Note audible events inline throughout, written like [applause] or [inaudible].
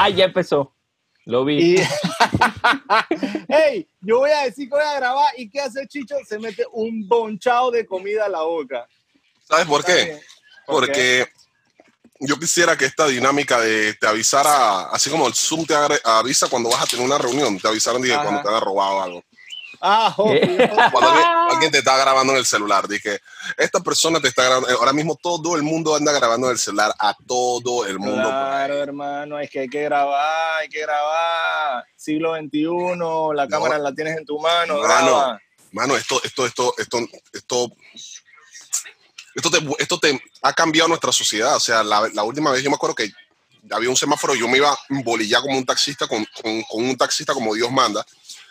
Ah, ya empezó. Lo vi. Y... [laughs] hey, yo voy a decir que voy a grabar y ¿qué hace Chicho? Se mete un bonchado de comida a la boca. ¿Sabes por qué? bien. ¿Por Porque yo quisiera que esta dinámica de te avisara, así como el Zoom te avisa cuando vas a tener una reunión, te avisaron cuando te haya robado algo. Ah. Cuando alguien, [laughs] alguien te está grabando en el celular, dije, esta persona te está grabando, ahora mismo todo el mundo anda grabando en el celular a todo el mundo. Claro, hermano, es que hay que grabar, hay que grabar. Siglo XXI, la cámara la tienes en tu mano. Mano. graba. Mano, esto, esto, esto, esto, esto, esto te, esto te ha cambiado nuestra sociedad. O sea, la, la última vez yo me acuerdo que había un semáforo, yo me iba a embolillar como un taxista, con, con, con un taxista como Dios manda.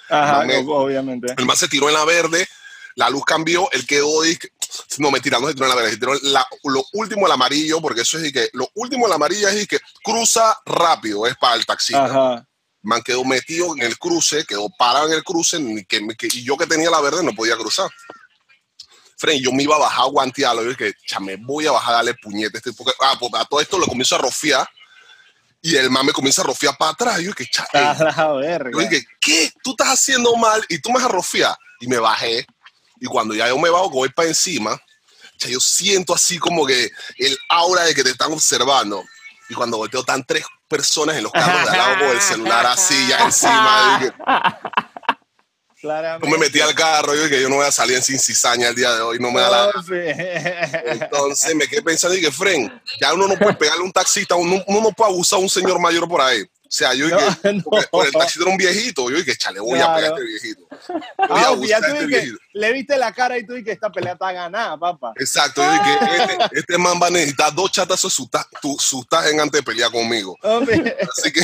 Ajá, obviamente. El man se tiró en la verde, la luz cambió, él quedó, no mentira, no se tiró en la verde, se tiró en la- lo último el amarillo, porque eso es que lo último el amarillo es que cruza rápido, es para el taxista. Ajá. Man quedó metido en el cruce, quedó parado en el cruce, ni que, que- y yo que tenía la verde no podía cruzar. Fren, yo me iba a bajar a guantearlo, yo dije, me voy a bajar a darle puñete. Este, porque, ah, pues, a todo esto lo comienzo a rofiar, y el man me comienza a rofiar para atrás, yo dije, cha, ey, A la verga. yo dije, ¿qué? Tú estás haciendo mal y tú me vas a rofiar. Y me bajé. Y cuando ya yo me bajo, voy para encima, cha, yo siento así como que el aura de que te están observando. Y cuando volteo, están tres personas en los carros de al lado con el celular así, ya encima. Claramente. yo me metí al carro y dije, yo no voy a salir sin cizaña el día de hoy, no me da la... Sí. [laughs] Entonces me quedé pensando y dije, Fren, ya uno no puede pegarle a un taxista, uno, uno no puede abusar a un señor mayor por ahí. O sea, yo dije, No, no. porque, porque el taxista era un viejito, yo dije, chale, voy a pegar a este viejito. Voy a Ah, abusar ya a tú este dije, viejito. le viste la cara y tú dijiste, esta pelea está ganada, papá. Exacto, yo dije, este, este man va a necesitar dos chatazos sustajen antes de pelear conmigo. Hombre, Así que,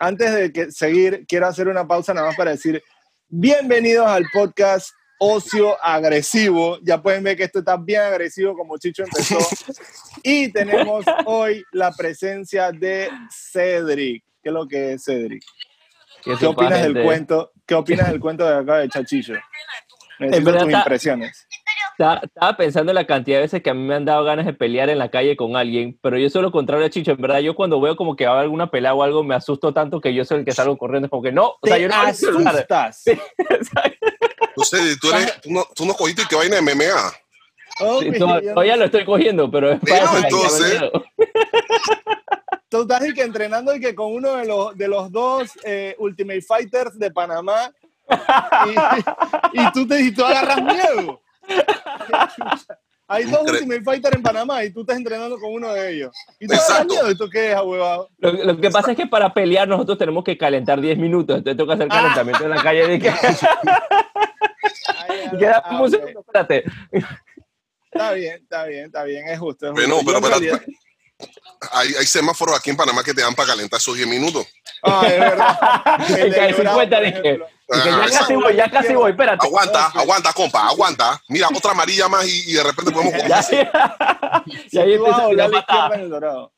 antes de que seguir, quiero hacer una pausa nada más para decir, bienvenidos al podcast Ocio Agresivo. Ya pueden ver que esto está bien agresivo como Chicho empezó. y tenemos hoy la presencia de Cedric. ¿Qué es lo que es Cedric? ¿Qué sepa, opinas del cuento? ¿Qué opinas del cuento de acá de Chachillo? Necesito tus impresiones. Estaba, estaba pensando en la cantidad de veces que a mí me han dado ganas de pelear en la calle con alguien, pero yo soy lo contrario a Chicho. En verdad, yo cuando veo como que va a haber alguna pelea o algo, me asusto tanto que yo soy el que salgo corriendo. Es como que no, o sea, yo no asustas. [laughs] no sé, tú, eres, tú, no, tú no cogiste que vaina de MMA. Sí, yo no todavía lo estoy cogiendo, pero es para entonces- [laughs] Tú estás y que entrenando y que con uno de los, de los dos eh, Ultimate Fighters de Panamá y, y tú, te, y tú agarras miedo. [laughs] Hay dos Incre- Ultimate Fighters en Panamá y tú estás entrenando con uno de ellos. Y tú Exacto. miedo. ¿Y tú qué es, huevado? Lo, lo que pasa es que para pelear nosotros tenemos que calentar 10 minutos, entonces tengo que hacer calentamiento en la calle. De que, [laughs] [laughs] Ay, y queda ah, un ok. segundo, espérate. Está bien, está bien, está bien. Es justo. Es Bueno, justo. pero, pero- realidad- Hay, hay semáforos aquí en Panamá que te dan para calentar esos 10 minutos. Ah, es verdad. El de Bravo, 50 por dije, Ah, ya casi voy, ya casi voy, espérate. Aguanta, aguanta, compa, aguanta. Mira, otra amarilla más y, y de repente podemos [laughs] Ya, así. [laughs] y ahí vas a empezó la izquierda en el dorado.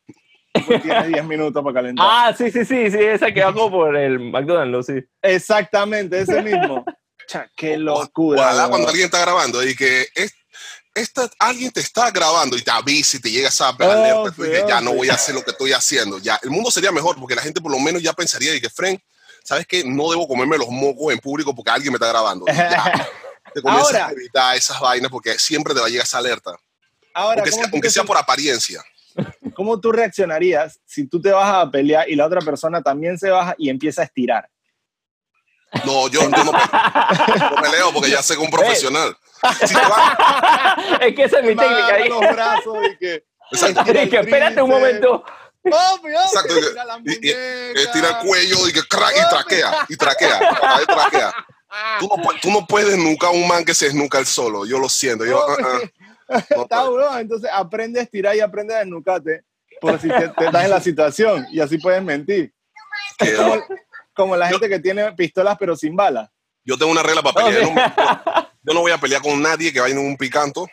Pues tienes 10 minutos para calentar. Ah, sí, sí, sí, sí, esa que va como por el McDonald's, sí. Exactamente, ese mismo. Cha, qué locura. Ojalá cuando alguien está grabando y que es, esta, alguien te está grabando y te avisa y te llega esa alerta, tú sí, dices, ya oh, no sí. voy a hacer lo que estoy haciendo. Ya, el mundo sería mejor porque la gente por lo menos ya pensaría y que, Fren, ¿sabes qué? No debo comerme los mocos en público porque alguien me está grabando. Ya, [laughs] te comienzas Ahora. a evitar esas vainas porque siempre te va a llegar esa alerta. Ahora, Aunque ¿cómo, sea, aunque sea por apariencia. cómo tú reaccionarías si tú te vas a pelear y la otra persona también se baja y empieza a estirar? No, yo, yo no, no peleo porque ya sé que un [laughs] profesional. Si te va- [laughs] es que esa es mi técnica. ahí. los brazos y que... Espérate un momento. Exacto, y-. Estira el cuello y que crack y traquea, y traquea, y traquea. Tú no, tú no puedes desnucar a un man que se desnuca el solo. Yo lo siento. Yo, ah, ah, [laughs] no Está bro, entonces aprende a estirar y aprende a desnucarte por si te, te estás en la situación y así puedes mentir. Como, como la gente que tiene pistolas pero sin balas. Yo tengo una regla para pelear. Yo no, [laughs] Yo no voy a pelear con nadie que vaya en un picanto.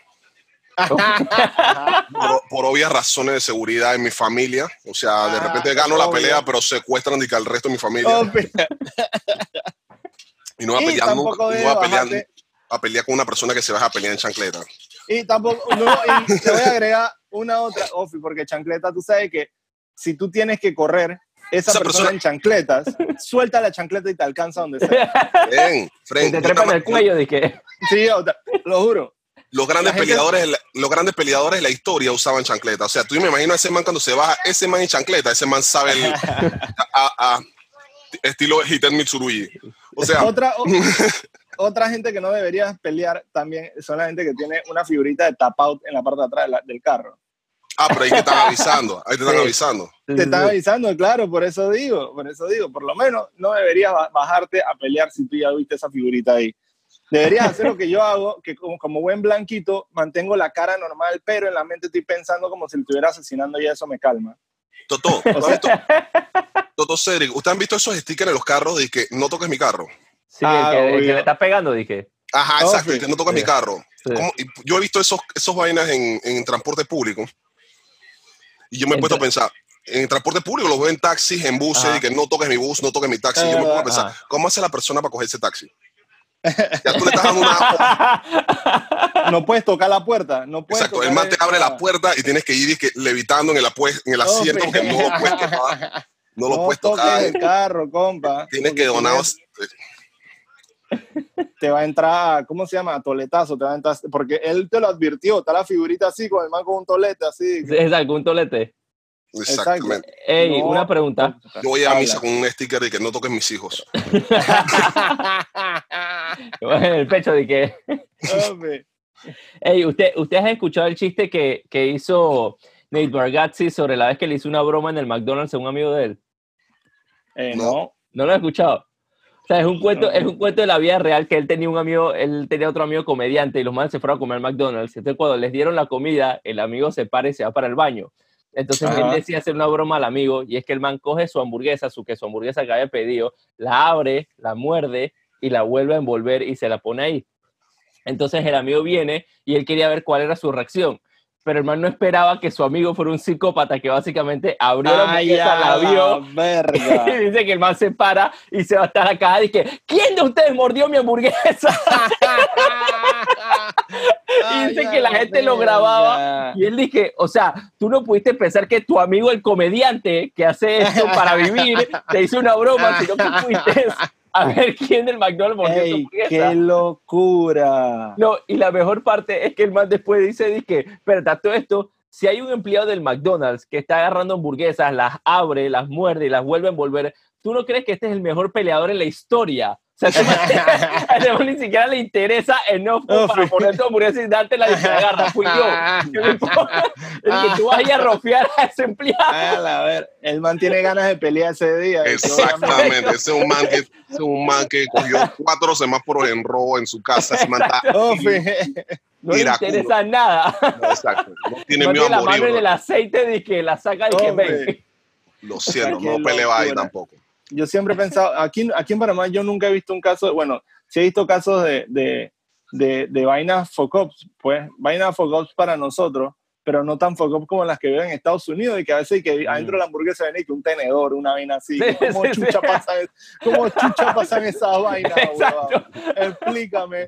[laughs] por, por obvias razones de seguridad en mi familia. O sea, de Ah, repente gano la pelea, pero secuestran al resto de mi familia. Y no voy a pelear nunca. No voy a pelear, a pelear con una persona que se baja a pelear en chancleta. Y tampoco, no, y te voy a agregar una otra, Ofi, porque chancleta, tú sabes que si tú tienes que correr, esa, Esa persona, persona- en chancletas, suelta la chancleta y te alcanza donde sea. Ven, Que Fren, te yo trepan te- el cuello, dije. Sí, o sea, lo juro. Los grandes, gente- peleadores, de la- los grandes peleadores de la historia usaban chancleta. O sea, tú me imagino a ese man cuando se baja, ese man en chancleta, ese man sabe el, [laughs] a- a- estilo Hiten Mitsurugi. O sea, Otra, o- [laughs] otra gente que no debería pelear también son la gente que tiene una figurita de tap out en la parte de atrás de la- del carro. ah, pero ahí te están [laughs] avisando, ahí te están Sí. avisando. Te están avisando, claro, por eso digo, por eso digo, por lo menos no deberías ba- bajarte a pelear si tú ya viste esa figurita ahí. Deberías hacer lo que yo hago, que como, como buen blanquito mantengo la cara normal, pero en la mente estoy pensando como si lo estuviera asesinando y eso me calma. Toto. Toto Cedric, ¿ustedes han visto esos stickers en los carros de que no toques mi carro? Sí, Ah, el, que, el que le está pegando, dije. Ajá, Oh, exacto, sí. el que no toques mi carro. Yo he visto esos, esos vainas en, en transporte público y yo me he puesto a pensar, en transporte público los veo en taxis, en buses, Ajá. y que no toques mi bus, no toques mi taxi. Yo me pongo a pensar, Ajá. ¿cómo hace la persona para coger ese taxi? Ya tú le estás dando una... [laughs] No puedes tocar la puerta, no puedes Exacto, el man te abre la puerta y tienes que ir y que levitando en el, en asiento que no lo puedes tocar. No lo No puedes toques tocar. el carro, compa. Tienes que donar... te va a entrar, ¿cómo se llama? Toletazo, te va a entrar, porque él te lo advirtió, está la figurita así, con el man con un tolete así. Es algún tolete. Exactamente. Ey, No. una pregunta. Yo voy a Habla. misa con un sticker de que no toques mis hijos. [laughs] En el pecho de que. Ey, ¿usted, ¿usted ha escuchado el chiste que, que hizo Nate Bargatze sobre la vez que le hizo una broma en el McDonald's a un amigo de él? Eh, No. no. ¿No lo he escuchado? O sea, es un cuento, No. es un cuento de la vida real que él tenía un amigo, él tenía otro amigo comediante y los manes se fueron a comer al McDonald's. Entonces, cuando les dieron la comida, el amigo se para y se va para el baño. Entonces, él Ajá. decía hacer una broma al amigo y es que el man coge su hamburguesa, su que su hamburguesa que había pedido, la abre, la muerde y la vuelve a envolver y se la pone ahí. Entonces, el amigo viene y él quería ver cuál era su reacción. Pero el man no esperaba que su amigo fuera un psicópata que básicamente abrió la hamburguesa, la vio verga. [laughs] y dice que el man se para y se va a estar acá y que ¿quién de ustedes mordió mi hamburguesa? [laughs] [laughs] y dice que la gente lo grababa y él dije, o sea, tú no pudiste pensar que tu amigo el comediante que hace esto para [laughs] vivir te hizo una broma, sino que fuiste a ver quién del McDonald's mordió Ey, qué locura. No, y la mejor parte es que el man después dice, dice, a todo esto, si hay un empleado del McDonald's que está agarrando hamburguesas, las abre, las muerde y las vuelve a envolver, ¿tú no crees que este es el mejor peleador en la historia? O sea, [laughs] a man ni siquiera le interesa enough Oh, para poner tu hamburguesa y darte la de que agarra, fui yo. [laughs] El que tú vayas a rofear a ese empleado. A ver, el man tiene ganas de pelear ese día. Exactamente. Ese es un man que, ese es un man que cogió cuatro semáforos en robo en su casa. Ese man está- fi- No le interesa nada. No, exacto. No tiene No miedo tiene a la mano morir. en el aceite de que la saca y que ven. Lo siento, no peleo ahí tampoco. Yo siempre he pensado, aquí, aquí en Panamá yo nunca he visto un caso, bueno, sí he visto casos de, de, de, de vainas fuck-ups, pues, vainas fuck-ups para nosotros, pero no tan fuck-ups como las que veo en Estados Unidos y que a veces que adentro de la hamburguesa viene que un tenedor, una vaina así. Sí, ¿Cómo, sí, chucha sí. Pasan, ¿Cómo chucha pasan esas vainas, [laughs] huevón? Explícame.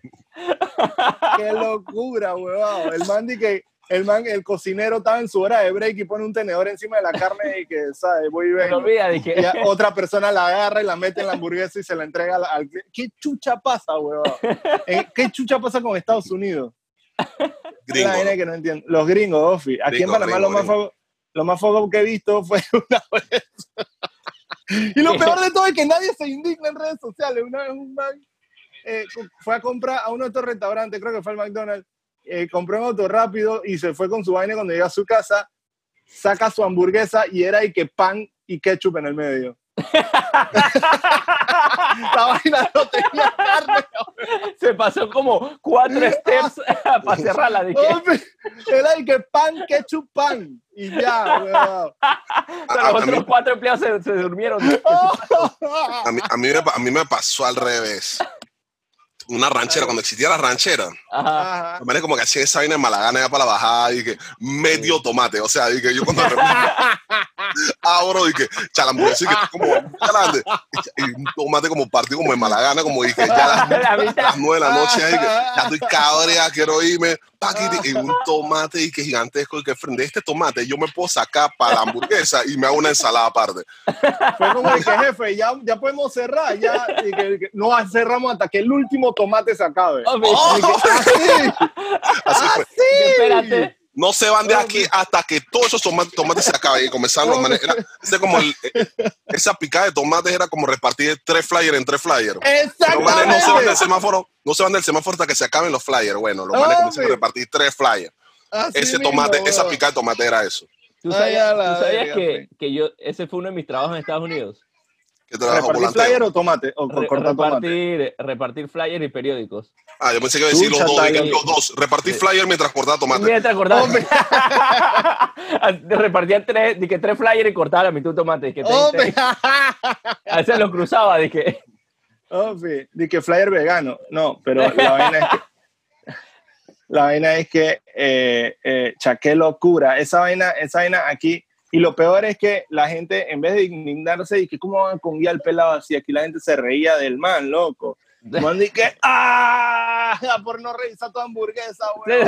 Qué locura, huevón. El man di que el man, el cocinero estaba en su hora de break y pone un tenedor encima de la carne y que, ¿sabes? Voy y vengo. olvida, dije. Y otra persona la agarra y la mete en la hamburguesa y se la entrega al, al ¿Qué chucha pasa, huevón? Eh, ¿Qué chucha pasa con Estados Unidos? Gringo. La vaina que no entiendo. Los gringos, Ofi. Aquí Gringo, en Panamá gringo, lo, más foco, lo más foco que he visto fue [laughs] una vez. y lo peor de todo es que nadie se indigna en redes sociales. Una vez un man eh, fue a comprar a uno de estos restaurantes, creo que fue el McDonald's, eh, compró un auto rápido y se fue con su vaina cuando llega a su casa, saca su hamburguesa y era y que pan y ketchup en el medio. La vaina no tenía carne. Se pasó como cuatro steps [laughs] para cerrarla. Dije, Era y que pan, ketchup, pan. Y ya, weón. los a mí- otros cuatro empleados se, se durmieron. A mí, a, mí me, a mí me pasó al revés. Una ranchera, cuando existía la ranchera. Ajá. Ajá. Me como que hacía esa vaina en Malagana ya para la bajada y que medio tomate. O sea, y que yo cuando [laughs] abro y que chalamburguesa y que está como [laughs] grande. Y un tomate como partido como en Malagana, como dije, ya las, [laughs] La mitad. las nueve de la noche, y que ya estoy cabrea, quiero irme. Paquiti, Y un tomate y que gigantesco y que frente este tomate yo me puedo sacar para la hamburguesa y me hago una ensalada aparte. Fue como de que jefe, ya, ya podemos cerrar, ya. Y que, y que no cerramos hasta que el último tomate se acabe. Oh, que, [laughs] así, Así fue. Espérate. No se van de aquí hasta que todos esos tomates, tomates se acaben y comenzaron los manes. Era, ese como el- eh, esa picada de tomates era como repartir tres flyers en tres flyers. Los manes no se van del Exactamente. semáforo, no se van del semáforo hasta que se acaben los flyers. Bueno, los manes comienzan a repartir tres flyers. Así Ese mismo, tomate, esa picada de tomate era eso. ¿Tú sabías, a la tú sabías que, que yo, ese fue uno de mis trabajos en Estados Unidos? Trabajo ¿Repartir flyer o tomate? O Re- cortar tomate. repartir, repartir flyers y periódicos. Ah, yo pensé que iba a decir los dos, dije, los dos. Repartir Sí. flyers mientras cortaba tomate. Mientras cortaba. Hombre. [laughs] Repartía tres, dije, tres flyers y cortaba la mitad de tomate. Dije, Hombre. [laughs] a veces los cruzaba, dije. Hombre, di que flyer vegano. No, pero la vaina es que. [laughs] La vaina es que, eh, eh, cha, qué locura. Esa vaina, esa vaina aquí. Y lo peor es que la gente, en vez de indignarse, y que cómo van con guía al pelado así, aquí la gente se reía del man, loco. [laughs] Man, di que, ¡ah! Por no revisar tu hamburguesa, weón. [laughs]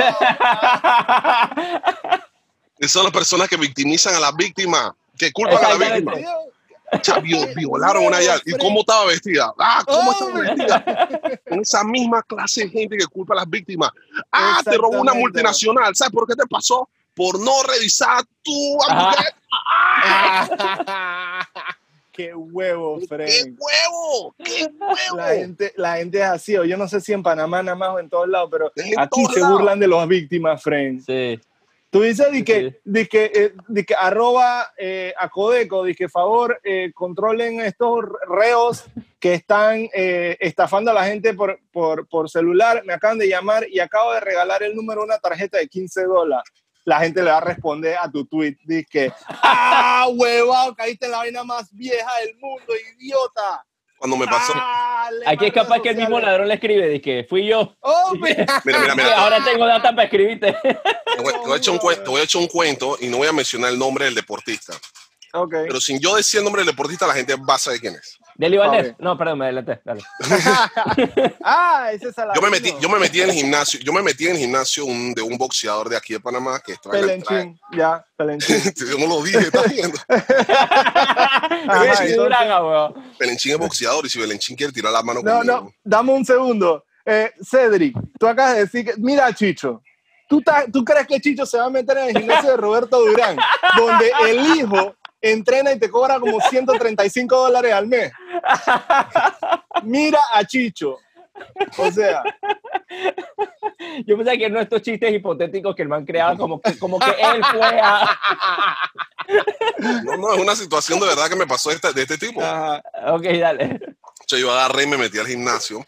Esas son las personas que victimizan a las víctimas. Que culpan a la víctima. Violaron a una ya. ¿Y cómo estaba vestida? Ah, ¿cómo estaba vestida? Con esa misma clase de gente que culpa a las víctimas. Ah, te robó una multinacional. ¿Sabes por qué te pasó? Por no revisar tu hamburguesa. [laughs] ¡Qué huevo, ¡Qué Fred! huevo! ¡Qué La huevo! gente, la gente es así, o yo no sé si en Panamá nada más o en todos lados, pero En aquí se lados. burlan de las víctimas, friend. Sí. Tú dices di que, Sí. di que, eh, di que arroba eh, a Codeco, di que favor eh, controlen estos reos que están eh, estafando a la gente por, por, por celular. Me acaban de llamar y acabo de regalar el número de una tarjeta de 15 dólares. La gente le va a responder a tu tweet, dice que, ¡ah, huevado! Caíste en la vaina más vieja del mundo, idiota. Cuando me pasó. Ah, Aquí es capaz que el mismo ladrón le escribe, dije, fui yo. ¡Hombre! [laughs] Mira, mira, mira. Ahora tengo data para escribirte. Te voy, te voy a echar un cuen- te voy a echar un cuento y no voy a mencionar el nombre del deportista. Pero sin yo decir el nombre del deportista, la gente va a saber quién es. Deli Valdés. Ok. No, perdón, me adelanté. Dale. [laughs] ah, ese es el Yo me metí, yo me metí en el gimnasio, yo me metí en el gimnasio un- de un boxeador de aquí de Panamá que estaba. Pelenchín, ya, Pelenchín. [laughs] Yo no lo dije, estás viendo. [laughs] Weón. Belenchín es boxeador y si Belenchín quiere tirar la mano No, conmigo. no, dame un segundo. Eh, Cedric, tú acabas de decir que, mira, Chicho, ¿tú, ta- ¿tú crees que Chicho se va a meter en el gimnasio de Roberto Durán, donde el hijo entrena y te cobra como [laughs] 135 dólares al mes? Mira a Chicho. O sea, Yo pensaba que no estos chistes hipotéticos que el man creaba como que, como que él fue a... No, no, es una situación de verdad que me pasó esta- de este tipo. ajá, Ok, dale. Yo agarré y me metí al gimnasio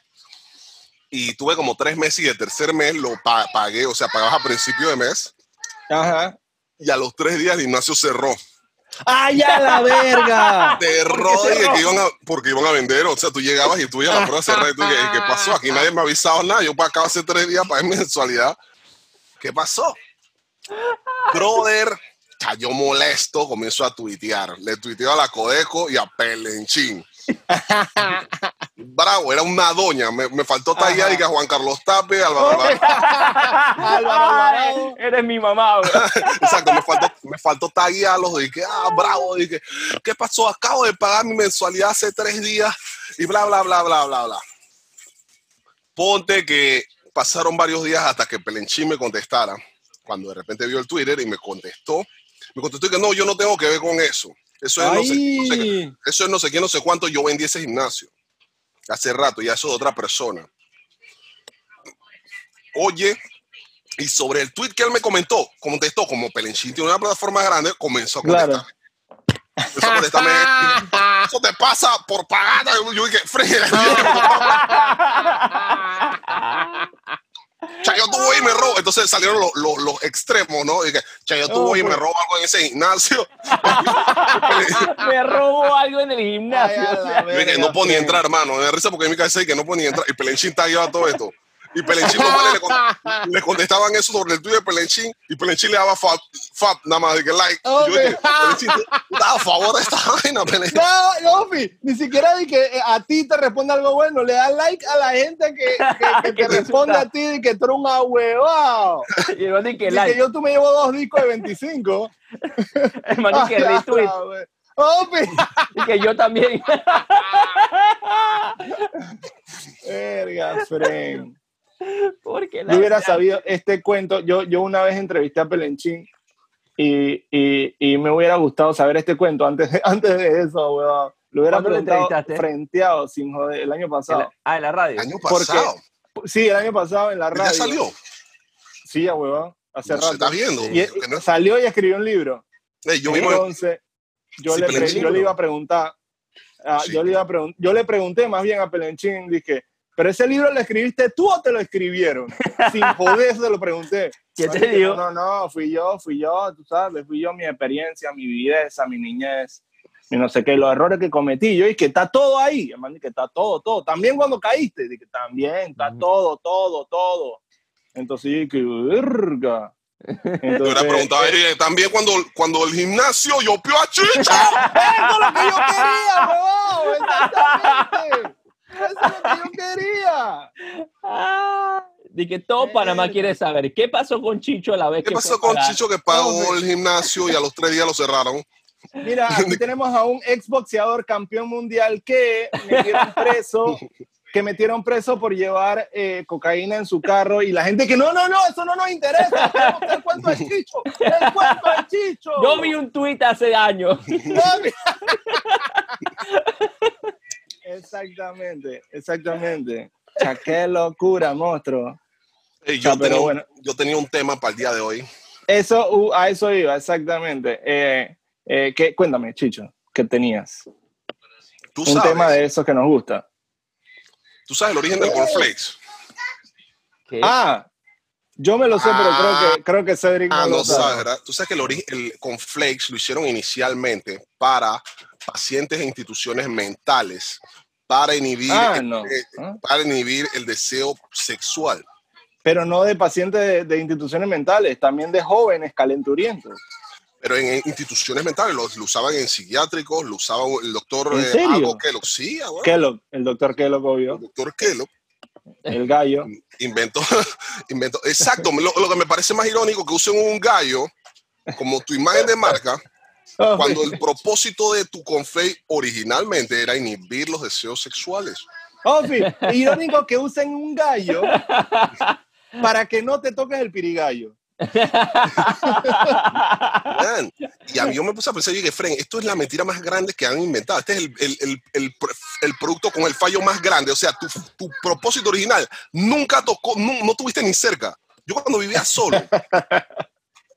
y tuve como tres meses y el tercer mes lo pa- pagué, o sea, pagabas a principio de mes ajá. y a los tres días el gimnasio cerró. ¡Ay, a la verga! Cerró ¿Por qué y cerró? que iban a, porque iban a vender, o sea, tú llegabas y tú ibas a la prueba cerrada y tú, ¿qué, qué pasó? Aquí nadie me ha avisado nada, yo acabo hace tres días mi mensualidad. ¿Qué pasó? Brother, cayó molesto, comenzó a tuitear. Le tuiteó a la Codeco y a Pelenchín. Bravo, era una doña. Me, me faltó tallar y que a Juan Carlos Tape, [laughs] Álvaro. Ay, eres mi mamá, weón. [laughs] Exacto, me faltó, me faltó taguearlos. Dije, ah, bravo. Dije, ¿qué pasó? Acabo de pagar mi mensualidad hace tres días y bla, bla, bla, bla, bla, bla. Ponte que pasaron varios días hasta que Pelenchín me contestara. Cuando de repente vio el Twitter y me contestó, me contestó que no, yo no tengo que ver con eso. Eso es, no sé, no sé eso es no sé qué, no sé cuánto. Yo vendí ese gimnasio hace rato y eso de otra persona. Oye, y sobre el tweet que él me comentó, contestó como Pelenchín tiene una plataforma grande, comenzó a contestar. Claro. A contestarme, [laughs] eso te pasa por pagar. Yo dije, [laughs] [laughs] "Fre- Chayo tuvo y me robó. Entonces salieron los, los, los extremos, ¿no? Y que Chayo tuvo y me robó algo en ese gimnasio. [laughs] Me robó algo en el gimnasio. Ay, a o sea, dije, no puedo ni entrar, hermano. Me da risa porque en mi cabeza dice que no puedo ni entrar. Y Pelenchín está llevando todo esto. Y Pelenchín los le, con- [laughs] le contestaban eso sobre el tuyo de Pelenchín. Y Pelenchín le daba fab, fab nada más de que like. Y yo dije, Pelenchín, estás a favor de esta [laughs] vaina, Pelenchín. No, no, Fi, ni siquiera di que eh, a ti te responde algo bueno, le das like a la gente que, que, que [laughs] te responde a ti y que tú eres un ahuevado. Y el man dice que Y que like. yo tú me llevo dos discos de 25. El man dice que retweet. Oh, Fi. Y que yo también. Verga, Fren. [laughs] Porque Yo hubiera sabido este cuento. Yo, yo una vez entrevisté a Pelenchín y, y, y me hubiera gustado saber este cuento antes de, [laughs] antes de eso, weón. Lo hubiera ¿Cuándo lo preguntado frenteado, sin joder, el año pasado. Ah, en la radio. Año Porque- pasado. Sí, el año pasado en la radio. Ya salió. Sí, ya, huevón. Hace No se rato. está viendo. Y, salió y escribió un libro. Yo mismo. Entonces, yo, Sí, le, Pelenchín, yo le iba a preguntar, ah, Sí. yo, le iba a pregun- yo le pregunté más bien a Pelenchín, dije, ¿pero ese libro lo escribiste tú o te lo escribieron? Sin [laughs] joder, se lo pregunté. ¿Qué te dijo, dijo? No, no, fui yo, fui yo, tú sabes, fui yo, mi experiencia, mi viveza, mi niñez, y no sé qué, los errores que cometí. Yo dije, está todo ahí, hermano, que está todo, todo. También cuando caíste, dije, también, está Ujú. todo, todo, todo. Entonces yo dije, verga. Yo Entonces, le preguntaba eh, también cuando, cuando el gimnasio yo pio a Chicho. [laughs] Eso es lo que yo quería, huevón. Exactamente. Eso es lo que yo quería. Ah, de que todo Panamá quiere saber qué pasó con Chicho a la vez ¿Qué que pasó con? Chicho que pagó el gimnasio y a los tres días lo cerraron? Mira, [laughs] aquí tenemos a un exboxeador campeón mundial que metieron preso, que metieron preso por llevar eh, cocaína en su carro y la gente que no, no, no, eso no nos interesa. El cuento del Chicho, el cuento del Chicho. Yo vi un tuit hace años. [laughs] Exactamente, exactamente. O sea, qué locura, monstruo. Sea, yo, pero tenía, un- bueno. yo tenía un tema para el día de hoy. Eso, uh, a eso iba, exactamente. Eh, eh, ¿qué- cuéntame, Chicho, ¿qué tenías? Tú Un sabes, tema de esos que nos gusta. tú sabes el origen del cornflakes. Ah, yo me lo sé, pero creo que, creo que Cedric Ah, no, lo sabe. sabes, ¿verdad? Tú sabes que el, origen, el cornflakes lo hicieron inicialmente para pacientes e instituciones mentales para inhibir, Ah, el- no. Ah. para inhibir el deseo sexual. Pero no de pacientes de, de instituciones mentales, también de jóvenes calenturientos. Pero en, instituciones mentales lo, lo usaban en psiquiátricos, lo usaba el doctor ¿En eh, serio? algo lo sí, bueno, Kellogg, el doctor Kellogg, obvio, el doctor Kellogg el gallo. inventó, [laughs] inventó, exacto, lo, lo que me parece más irónico que usen un gallo como tu imagen de marca cuando el propósito de tu conflate originalmente era inhibir los deseos sexuales. Ofi, irónico que usen un gallo para que no te toques el pirigallo. Man, Y a mí yo me puse a pensar, yo dije, Fren, esto es la mentira más grande que han inventado. Este es el, el, el, el, pro- el producto con el fallo más grande. O sea, tu, tu propósito original nunca tocó, no, no tuviste ni cerca. Yo cuando vivía solo,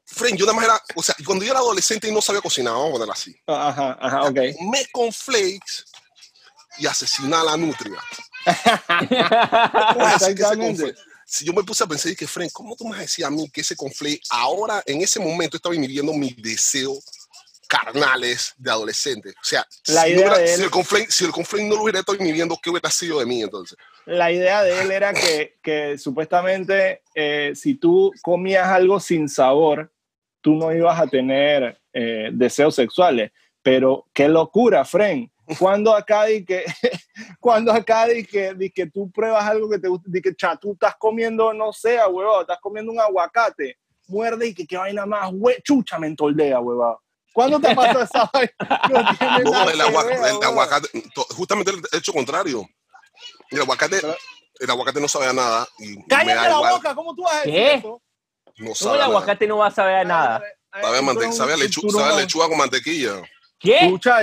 Fren, yo nada más era, o sea, cuando yo era adolescente y no sabía cocinar, vamos a ponerlo así. Ajá, ajá, ok. Me con flakes y asesinar a la nutria. ¿Cómo es [laughs] así que ese Exactamente. Si yo me puse a pensar que, Fren, ¿cómo tú me vas a mí que ese conflate ahora, en ese momento, estaba inhibiendo mis deseos carnales de adolescente? O sea, La si, no idea hubiera- de él- si el conflate, si el conflate no lo hubiera estado inhibiendo, ¿qué hubiera sido de mí entonces? La idea de él era que, que supuestamente eh, si tú comías algo sin sabor, tú no ibas a tener eh, deseos sexuales. Pero qué locura, Fren. [laughs] Cuando acá di que, [laughs] cuando acá di que, di que tú pruebas algo que te gusta, di que cha, tú estás comiendo, no sé, huevado, estás comiendo un aguacate, muerde y que qué vaina más, hue, chucha, me entoldea, huevado. ¿Cuándo te pasó esa [laughs] vaina? No No, el, agua- ver, el aguacate, justamente el hecho contrario. El aguacate, el aguacate no sabía nada y me Cállate da la igual. boca, ¿cómo tú vas a decir ¿Qué? eso? No ¿Cómo sabe el nada. aguacate no va a saber a nada? Sabe a, mante- sabe a lechu- sabe a lechuga con mantequilla. ¿Qué? Escucha,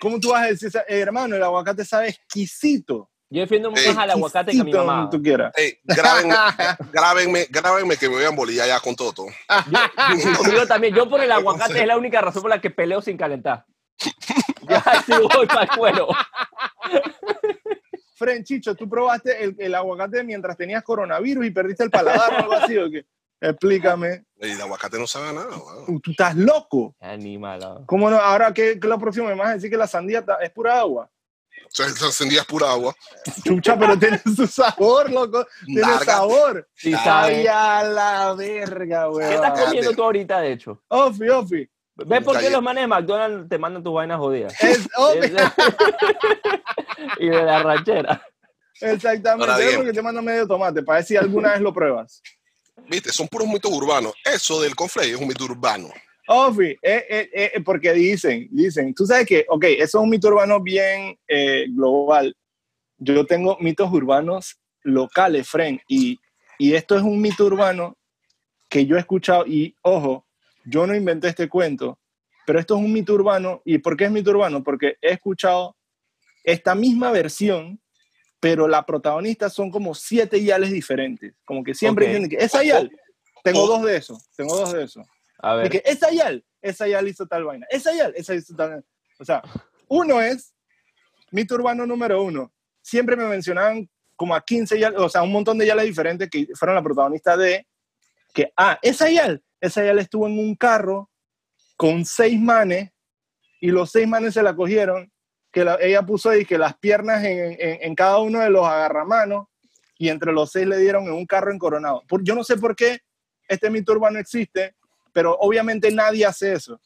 ¿cómo tú vas a decir? Eh, hermano, el aguacate sabe exquisito? Yo defiendo más al aguacate que a mi mamá. tú quieras. Ey, grábenme, [laughs] grábenme, grábenme que me voy a embolillar ya con Toto. Conmigo también. Yo por el aguacate es la única razón por la que peleo sin calentar. Ya sí voy para el cuero. Fren, Chicho, tú probaste el, el aguacate mientras tenías coronavirus y perdiste el paladar o algo así, ¿o qué? Explícame. Y el aguacate no sabe a nada, weón. Tú estás loco. Animal. ah. ¿Cómo no? Ahora, ¿qué, qué es lo próximo? ¿Me vas a decir que la sandía es pura agua? O sea, se encendía pura agua. Chucha, pero tiene su sabor, loco. Tiene Lárgate. sabor. Sí, sabe. A la verga, ¿Qué weón. estás Cállate. comiendo tú ahorita, de hecho? Ofi, Ofi. ¿Ves por qué los manes de McDonald's te mandan tus vainas jodidas? Es Ofi. [laughs] y de la ranchera. Exactamente. Es porque te mando medio tomate, para ver si alguna vez lo pruebas. Viste, son puros mitos urbanos. Eso del conflay es un mito urbano. Ofi, eh, eh, eh, porque dicen, dicen, tú sabes que, ok, eso es un mito urbano bien eh, global. Yo tengo mitos urbanos locales, Fren, y, y esto es un mito urbano que yo he escuchado, y ojo, yo no inventé este cuento, pero esto es un mito urbano, ¿y por qué es mito urbano? Porque he escuchado esta misma versión, pero la protagonista son como siete yales diferentes, como que siempre Ok. dicen que esa yal, tengo Oh. dos de esos, tengo dos de esos. A ver. que esa yal, esa yal hizo tal vaina, esa yal, esa hizo tal vaina. O sea, uno es mito urbano número uno. Siempre me mencionaban como a 15 yal, o sea, un montón de yales diferentes que fueron la protagonista de que, ah, esa yal, esa yal estuvo en un carro con seis manes y los seis manes se la cogieron, que la- ella puso ahí que las piernas en, en- en cada uno de los agarramanos y entre los seis le dieron en un carro encoronado. Por, yo no sé por qué este mito urbano existe, pero obviamente nadie hace eso.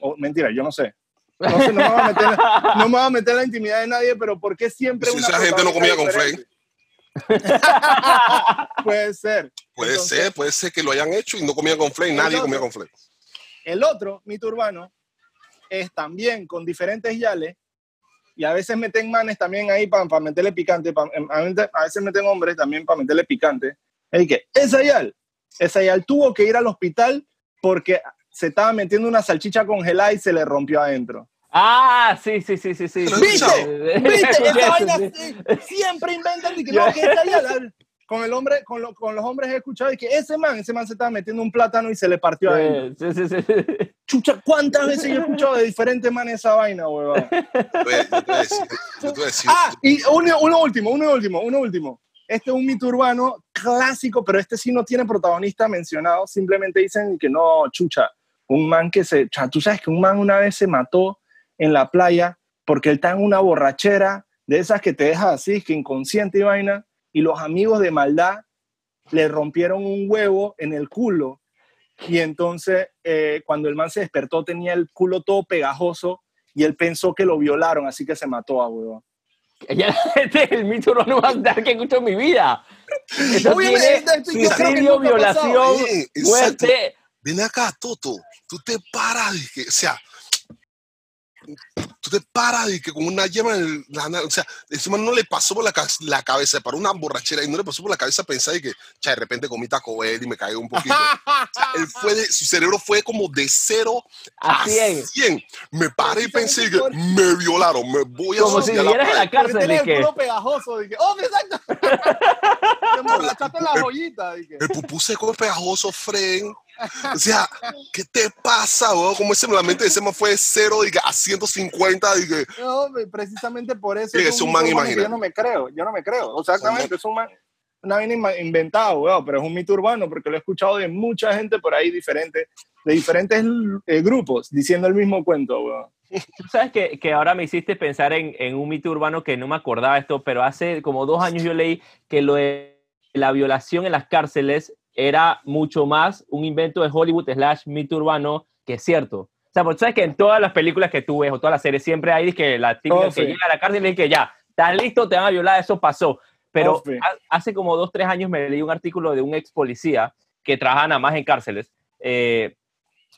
O, mentira, yo no sé. No, sé, no me voy a meter, no me voy a meter en la intimidad de nadie, pero ¿por qué siempre Si una esa gente no comía con diferente? [laughs] Puede ser. Puede Entonces, ser, puede ser que lo hayan hecho y no comían con flay. Nadie comía con flay. El otro mito urbano es también con diferentes yales y a veces meten manes también ahí para meterle picante, pa- em, a veces- a veces meten hombres también para meterle picante. Es que esa yal, esa yal tuvo que ir al hospital porque se estaba metiendo una salchicha congelada y se le rompió adentro. Ah, sí, sí, sí, sí, sí. ¿Lo has ¿Viste? ¿Viste? Esa [laughs] vaina siempre inventan y que no, que esa yal. Con, el hombre, con, lo- con los hombres he escuchado y que ese man, ese man se estaba metiendo un plátano y se le partió adentro. Sí, sí, sí, sí. Chucha, ¿cuántas veces yo he escuchado de diferentes manes esa vaina, huevón? [laughs] Ah, y uno, uno último, uno último, uno último. Este es un mito urbano clásico, pero este sí no tiene protagonista mencionado. Simplemente dicen que no, chucha, un man que se. cha, Tú sabes que un man una vez se mató en la playa porque él está en una borrachera de esas que te deja así, que inconsciente y vaina, y los amigos de maldad le rompieron un huevo en el culo. Y entonces, eh, cuando el man se despertó, tenía el culo todo pegajoso y él pensó que lo violaron, así que se mató a huevo. [laughs] Ya, este es el mito más dark que he escuchado en mi vida. Eso Obviamente, tiene esto suicidio, violación, muerte. Ven acá, Toto. Tú te paras de que, o sea, tú te paras de que con una llama en la o sea, encima no le pasó por la, la cabeza, para una borrachera y no le pasó por la cabeza pensar de que, cha, de repente comí Taco Bell y me caigo un poquito. O sea, él fue de, su cerebro fue como de cero A a 100. 100. Me paré y pensé que me violaron, me voy a Como si a la vivieras en la cárcel. tienes y el que, culo pegajoso. Dije, oh, exacto. [laughs] Te emborrachaste en la joyita. Dije. El pupú seco es pegajoso, Fren. O sea, ¿qué te pasa, weón? Como ese, la mente de ese man fue de cero y que a 150, y que, No, precisamente por eso. Es un man imaginario. Yo no me creo, yo no me creo. Exactamente, es un man, una vaina inventada, weón, pero es un mito urbano porque lo he escuchado de mucha gente por ahí diferente, de diferentes eh, grupos, diciendo el mismo cuento, weón. Tú sabes que, que ahora me hiciste pensar en, en un mito urbano que no me acordaba esto, pero hace como dos años yo leí que lo de la violación en las cárceles era mucho más un invento de Hollywood slash mito urbano que es cierto. O sea, porque sabes que en todas las películas que tú ves o todas las series siempre hay que la típica Oh, que sí. llega a la cárcel y dice que ya, estás listo, te van a violar, eso pasó. Pero Oh, sí. ha- hace como dos, tres años me leí un artículo de un ex policía que trabaja nada más en cárceles. eh,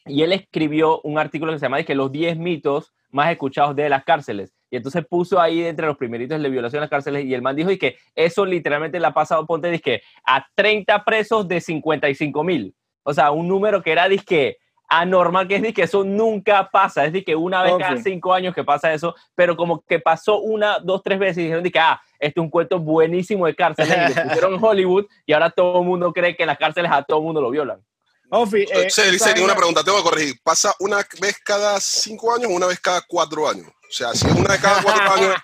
y él escribió un artículo que se llama dizque, Los 10 mitos más escuchados de las cárceles. Y entonces puso ahí entre los primeritos de violación en las cárceles y el man dijo y que eso literalmente le ha pasado, ponte, dizque, a 30 presos de 55 mil. O sea, un número que era, dizque, anormal, que es de que eso nunca pasa. Es que una vez Ok. cada cinco años que pasa eso, pero como que pasó una, dos, tres veces y dijeron que, ah, este es un cuento buenísimo de cárceles y lo [laughs] pusieron en Hollywood y ahora todo el mundo cree que en las cárceles a todo el mundo lo violan. Ofi, eh, una pregunta, tengo que corregir. ¿Pasa una vez cada cinco años o una vez cada cuatro años? O sea, si es una vez cada cuatro [laughs] años,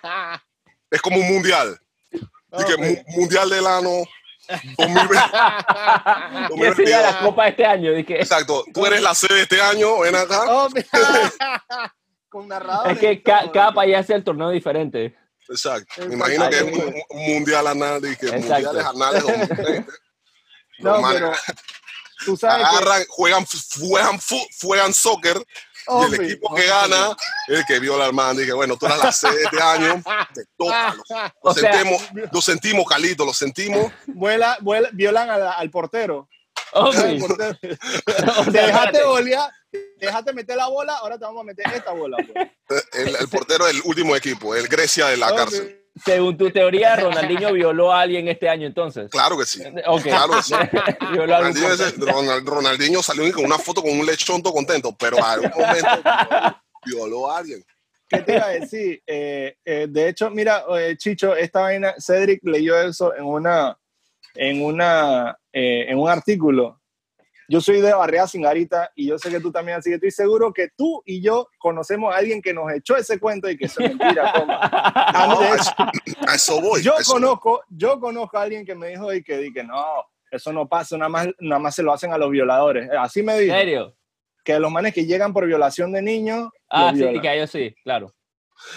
es como un mundial. Dije, Ok. mu- Mundial del Ano 2020. ¿Qué sería la copa de este año? Dije, Exacto, tú eres la sede de este año, ven acá. Oh, mira. [laughs] Con narradores. es que y ca- todo. cada país hace el torneo diferente. Exacto. Me imagino que es un, un mundial anal, dije, Exacto. mundiales anales 2020. No, pero tú sabes que... juegan, juegan, juegan soccer y el equipo que gana es el que viola al man. Dije, bueno, tú eres la sede de este año, te [laughs] toca. Lo, sentimos, lo sentimos, Calito, lo sentimos. Vuela, vuela- violan al, al portero. Ok. Al portero. [laughs] Te dejaste bolear, dejaste meter la bola, ahora te vamos a meter esta bola. pues. [laughs] El, el portero del último equipo, el Grecia de la cárcel. Según tu teoría, Ronaldinho [laughs] violó a alguien este año entonces. Claro que sí. Ok. Claro que sí. [laughs] Ronaldinho, ese- portero. Ronald- Ronaldinho salió con una foto con un lechón todo contento, pero a algún momento [laughs] violó a alguien. ¿Qué te iba a decir? Eh, eh, de hecho, mira, eh, Chicho, esta vaina, Cedric leyó eso en una, en una, eh, en un artículo. Yo soy de Barrea Singarita y yo sé que tú también, así que estoy seguro que tú y yo conocemos a alguien que nos echó ese cuento y que eso es mentira. [laughs] No, a, eso, a eso voy. yo a eso voy. conozco, yo conozco a alguien que me dijo y que, di que no, eso no pasa, nada más, nada más se lo hacen a los violadores. Así me ¿En dijo, serio? que los manes que llegan por violación de niños, Ah, sí, que ellos sí, claro.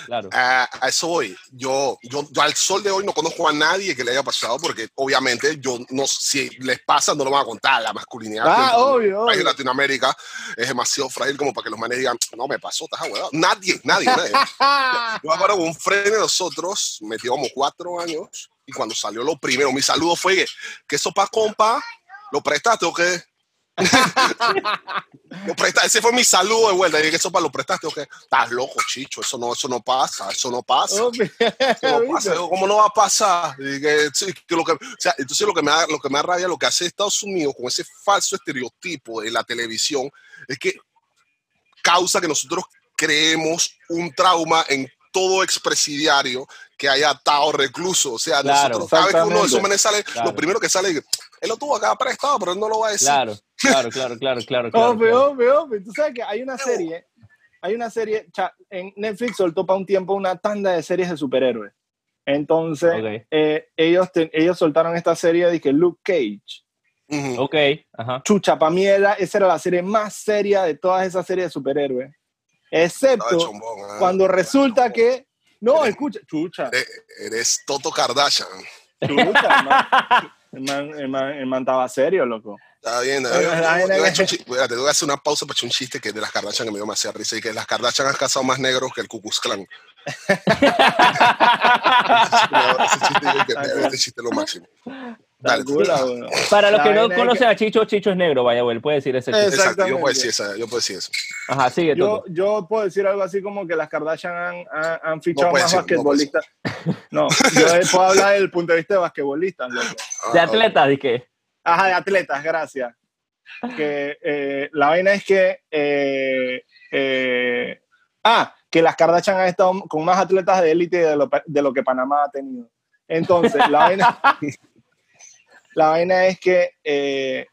Claro. A, a eso voy. Yo, yo, yo al sol de hoy no conozco a nadie que le haya pasado porque obviamente yo no si les pasa no lo van a contar. La masculinidad Ah, en obvio, obvio. Latinoamérica es demasiado frágil como para que los manes digan, no me pasó, estás. Nadie, nadie, nadie. [laughs] Yo acuerdo que un friend de nosotros metió como cuatro años y cuando salió lo primero, mi saludo fue que, que eso pa' compa, ¿lo prestaste o qué? Ese fue mi saludo de vuelta. Dije, ¿qué sopa lo prestaste o qué? Estás loco, chicho, eso no, eso no pasa, eso no pasa. Obvio. [laughs] Eso no pasa. Digo, ¿Cómo no va a pasar? Dije, sí, que lo que, o sea, entonces lo que, me da, lo que me da rabia, lo que hace Estados Unidos con ese falso estereotipo de la televisión, es que causa que nosotros creemos un trauma en todo expresidiario que haya atado recluso. O sea, Claro, nosotros, cada vez que uno de esos manes sale, Claro. lo primero que sale es que él lo tuvo acá prestado, pero él no lo va a decir. Claro, claro, claro, claro, claro. [laughs] claro, Obvio, claro. obvio, obvio. Tú sabes que hay una serie, hay una serie, cha- en Netflix soltó para un tiempo una tanda de series de superhéroes. Entonces, eh, ellos, te- ellos soltaron esta serie de que Luke Cage. Ujú. Ok, ajá. Chucha, para mí era- esa era la serie más seria de todas esas series de superhéroes. Excepto ah. cuando resulta que. No, escucha, chucha, Eres, eres Toto Kardashian. chucha, man. El man, el man- el man estaba serio, loco. Está bien. Bueno, yo- yo- la yo voy a hacer una pausa para echar un chiste que de las Kardashian que me dio demasiada risa y que las Kardashian han casado más negros que el Ku Klux Klan. [laughs] Ese chiste, este es lo máximo. Dale. Calcula, bueno. Para los que no conocen a Chicho, Chicho es negro, vaya, güey, puede decir ese chiste. Exacto, yo puedo decir esa, yo puedo decir eso. Ajá, sigue Yo, puedo decir algo así como que las Kardashian han, han, han fichado más decir, basquetbolistas. No, yo puedo hablar desde el punto de vista de basquetbolistas, loco. De Ah, atleta, dije. Ajá, de atletas, gracias. Que eh, la vaina es que. eh, eh, ah, que las Kardashian han estado con más atletas de élite de lo, de lo que Panamá ha tenido. Entonces, la vaina, [laughs] la vaina es que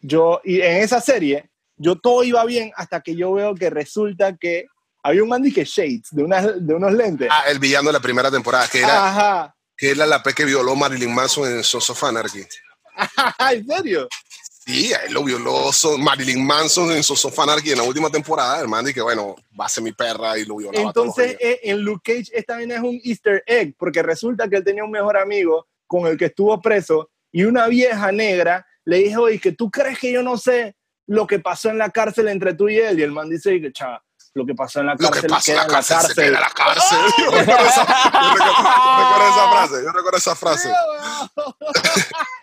yo, y en esa serie, yo todo iba bien hasta que yo veo que resulta que había un man que Shades, de, unas, de unos lentes. Ah, el villano de la primera temporada, que era, Ajá. que era la P que violó Marilyn Manson en Sons of Anarchy. [laughs] ¿En serio? Sí, él lo violó Marilyn Manson en of Anarchy en la última temporada. Man dice que, bueno, va a ser mi perra y lo los Entonces, eh, en Luke Cage esta vaina es un easter egg, porque resulta que él tenía un mejor amigo con el que estuvo preso y una vieja negra le dijo, oye, que tú crees que yo no sé lo que pasó en la cárcel entre tú y él. Y el man dice que, chava, lo que pasó en la Lo cárcel que pasa en la cárcel, se queda en la cárcel. Recuerdo- yo recuerdo esa frase. Yo recuerdo esa frase. [laughs]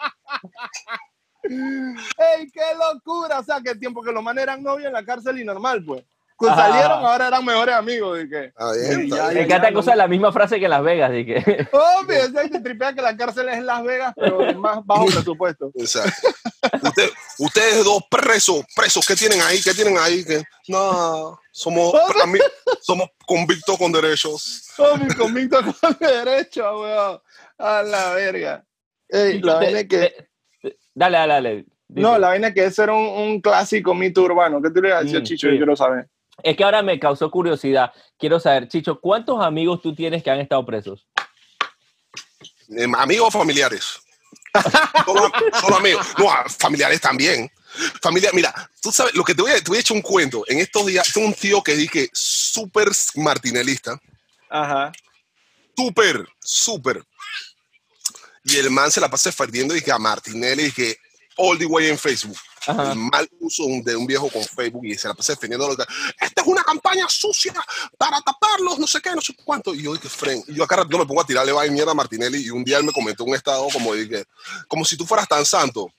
¡Ey, qué locura! O sea, que el tiempo que los manes eran novios en la cárcel y normal, pues. Pues Ajá. salieron, ahora eran mejores amigos. ¿de qué? Está bien, ya. Me encanta que usa la misma frase que en Las Vegas, dije. Obvio, o sea, te tripea que la cárcel es en Las Vegas, pero es más bajo presupuesto. Exacto. Usted- ustedes dos presos, presos, ¿qué tienen ahí? ¿Qué tienen ahí? ¿Qué? No, somos, ami- somos convictos con derechos. Tommy convicto con derecho, weón. A la verga. Ey, la es que. Dale, dale, dale. Dice. No, la vaina es que ese era un, un clásico mito urbano. ¿Qué tú le decías, Mm, Chicho? sí. Yo quiero saber. Es que ahora me causó curiosidad. Quiero saber, Chicho, ¿cuántos amigos tú tienes que han estado presos? Eh, amigos o familiares. [laughs] solo, solo amigos. No, a- familiares también. Familia, mira, tú sabes, lo que te voy a, te voy a echar un cuento. En estos días, tengo un tío que dije súper martinelista. Ajá. Súper, súper. Y el man se la pasa perdiendo y que a Martinelli y que all the way en Facebook. Ajá. El mal uso de un viejo con Facebook y se la pasa defendiendo. lo que, Esta es una campaña sucia para taparlos, no sé qué, no sé cuánto. Y yo dije, Fren, yo acá no me pongo a tirarle va mierda a Martinelli y un día él me comentó un estado como dije, como si tú fueras tan santo.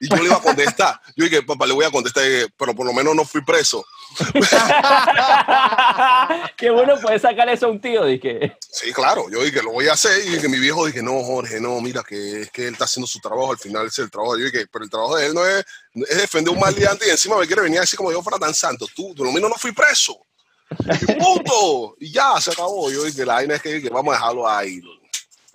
Y yo le iba a contestar. Yo dije, papá, le voy a contestar, eh, pero por lo menos no fui preso. [laughs] Qué bueno poder sacar eso a un tío, dije. Sí, claro, yo dije, lo voy a hacer. Y dije, mi viejo dije, no, Jorge, no, mira, que es que él está haciendo su trabajo, al final es el trabajo. Yo dije, pero el trabajo de él no es, es defender un maleante y encima me quiere venir así como yo fuera tan santo. Tú, por lo menos no fui preso. Y punto. Y ya, se acabó. Yo dije, la vaina es que, que vamos a dejarlo ahí.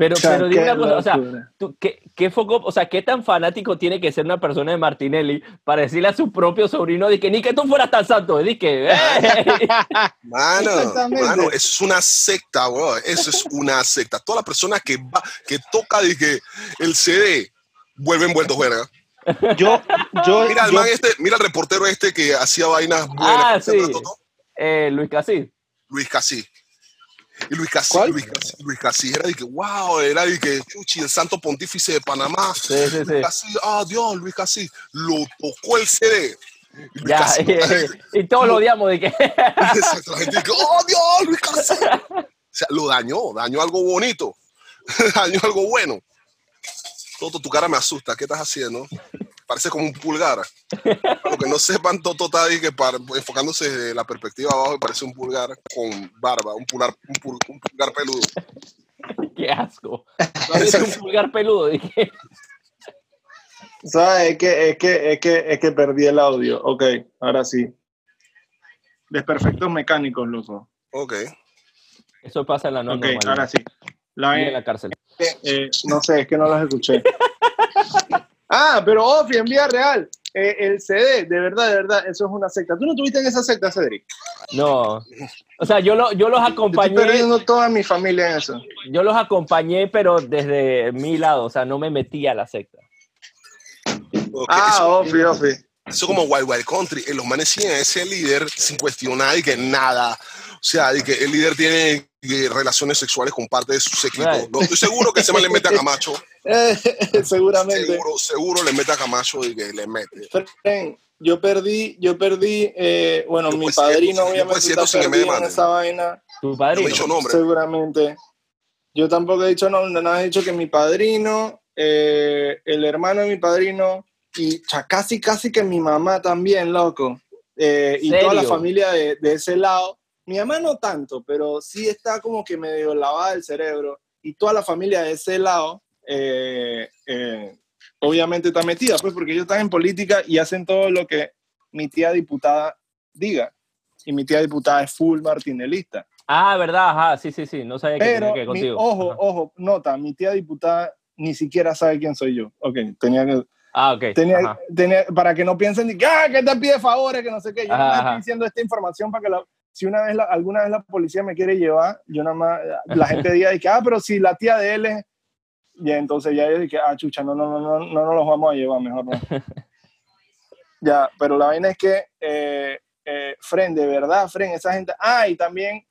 Pero, sea, pero dime una cosa, o sea, tú, ¿qué, qué foco, o sea, qué tan fanático tiene que ser una persona de Martinelli para decirle a su propio sobrino de que ni que tú fueras tan santo, de que. [laughs] Mano, mano, eso es una secta, bro. Eso es una secta. Toda la persona que va, que toca de que el CD vuelve envuelto, verga. Yo, yo, Mira el yo- man este, mira el reportero este que hacía vainas buenas. Ah, sí. Eh, Luis Casí. Luis Casí. Y Luis ¿Cuál? Luis Casí, Luis Casí era de que, wow, era de que, chuchi, el santo pontífice de Panamá. Sí, sí, sí. Luis Casí, ah, Dios, Luis Casí, lo tocó el CD. Y Luis Ya, Casí, [laughs] y [laughs] todos lo odiamos de que. [laughs] Exacto, la gente dice, oh, Dios, Luis Casí. O sea, lo dañó, dañó algo bonito, dañó algo bueno. Toto, tu cara me asusta, ¿qué estás haciendo? Parece como un pulgar. Los que no sepan, Toto está ahí que para- enfocándose desde la perspectiva abajo y parece un pulgar con barba, un pulgar, un pul- un pulgar peludo. Qué asco. Parece un [laughs] pulgar peludo. Dije. ¿Sabes? Es que, es, que, es, que, es que perdí el audio. Ok, ahora sí. Desperfectos mecánicos, loco. Ok. Eso pasa en la no ok, normalidad. ahora sí. La, en la cárcel. eh, no sé, es que no los escuché. [laughs] ah, pero Ofi, en vía real. eh, el CD, de verdad, de verdad, eso es una secta. ¿Tú no tuviste en esa secta, Cedric? No. O sea, yo, lo, yo los Yo estoy acompañé. perdiendo toda mi familia en eso. Yo los acompañé, pero desde mi lado. O sea, no me metí a la secta. Ah, eso, Ofi, Ofi. eso como Wild Wild Country. eh, Los manes siguen ese líder sin cuestionar y que nada. O sea, y que el líder tiene eh, relaciones sexuales con parte de su séquito. Right. No, estoy seguro que se man le mete a Camacho. [laughs] Seguramente. Seguro, seguro le mete a Camacho y que le mete. Fren, yo perdí, yo perdí, eh, bueno, Yo mi pues padrino obviamente pues siento está perdido en esa vaina, Tu No padrino. he dicho nombre. seguramente. Yo tampoco he dicho nombre, nada, he dicho que mi padrino, eh, el hermano de mi padrino y cha, casi, casi que mi mamá también, loco. Eh, y toda la familia de, de ese lado. Mi mamá no tanto, pero sí está como que medio lavada el cerebro. Y toda la familia de ese lado, eh, eh, obviamente está metida, pues porque ellos están en política y hacen todo lo que mi tía diputada diga. Y mi tía diputada es full martinelista. Ah, verdad, ajá, sí, sí, sí. No sabía que Pero, tenía que mi- contigo. ojo, Ajá. ojo, nota, mi tía diputada ni siquiera sabe quién soy yo. Ok, tenía que, Ah, ok. tenía, tenía- para que no piensen ah, que te pide favores, que no sé qué. Yo Ajá, ajá. estoy diciendo esta información para que la- si una vez, la- alguna vez la policía me quiere llevar, yo nada más, la gente diga que, ah, pero si la tía de él es, y entonces ya yo dije, ah, chucha, no, no, no, no, no nos los vamos a llevar, mejor no. [laughs] ya, pero la vaina es que, eh, eh, Fren, de verdad, Fren, esa gente, ah, y también,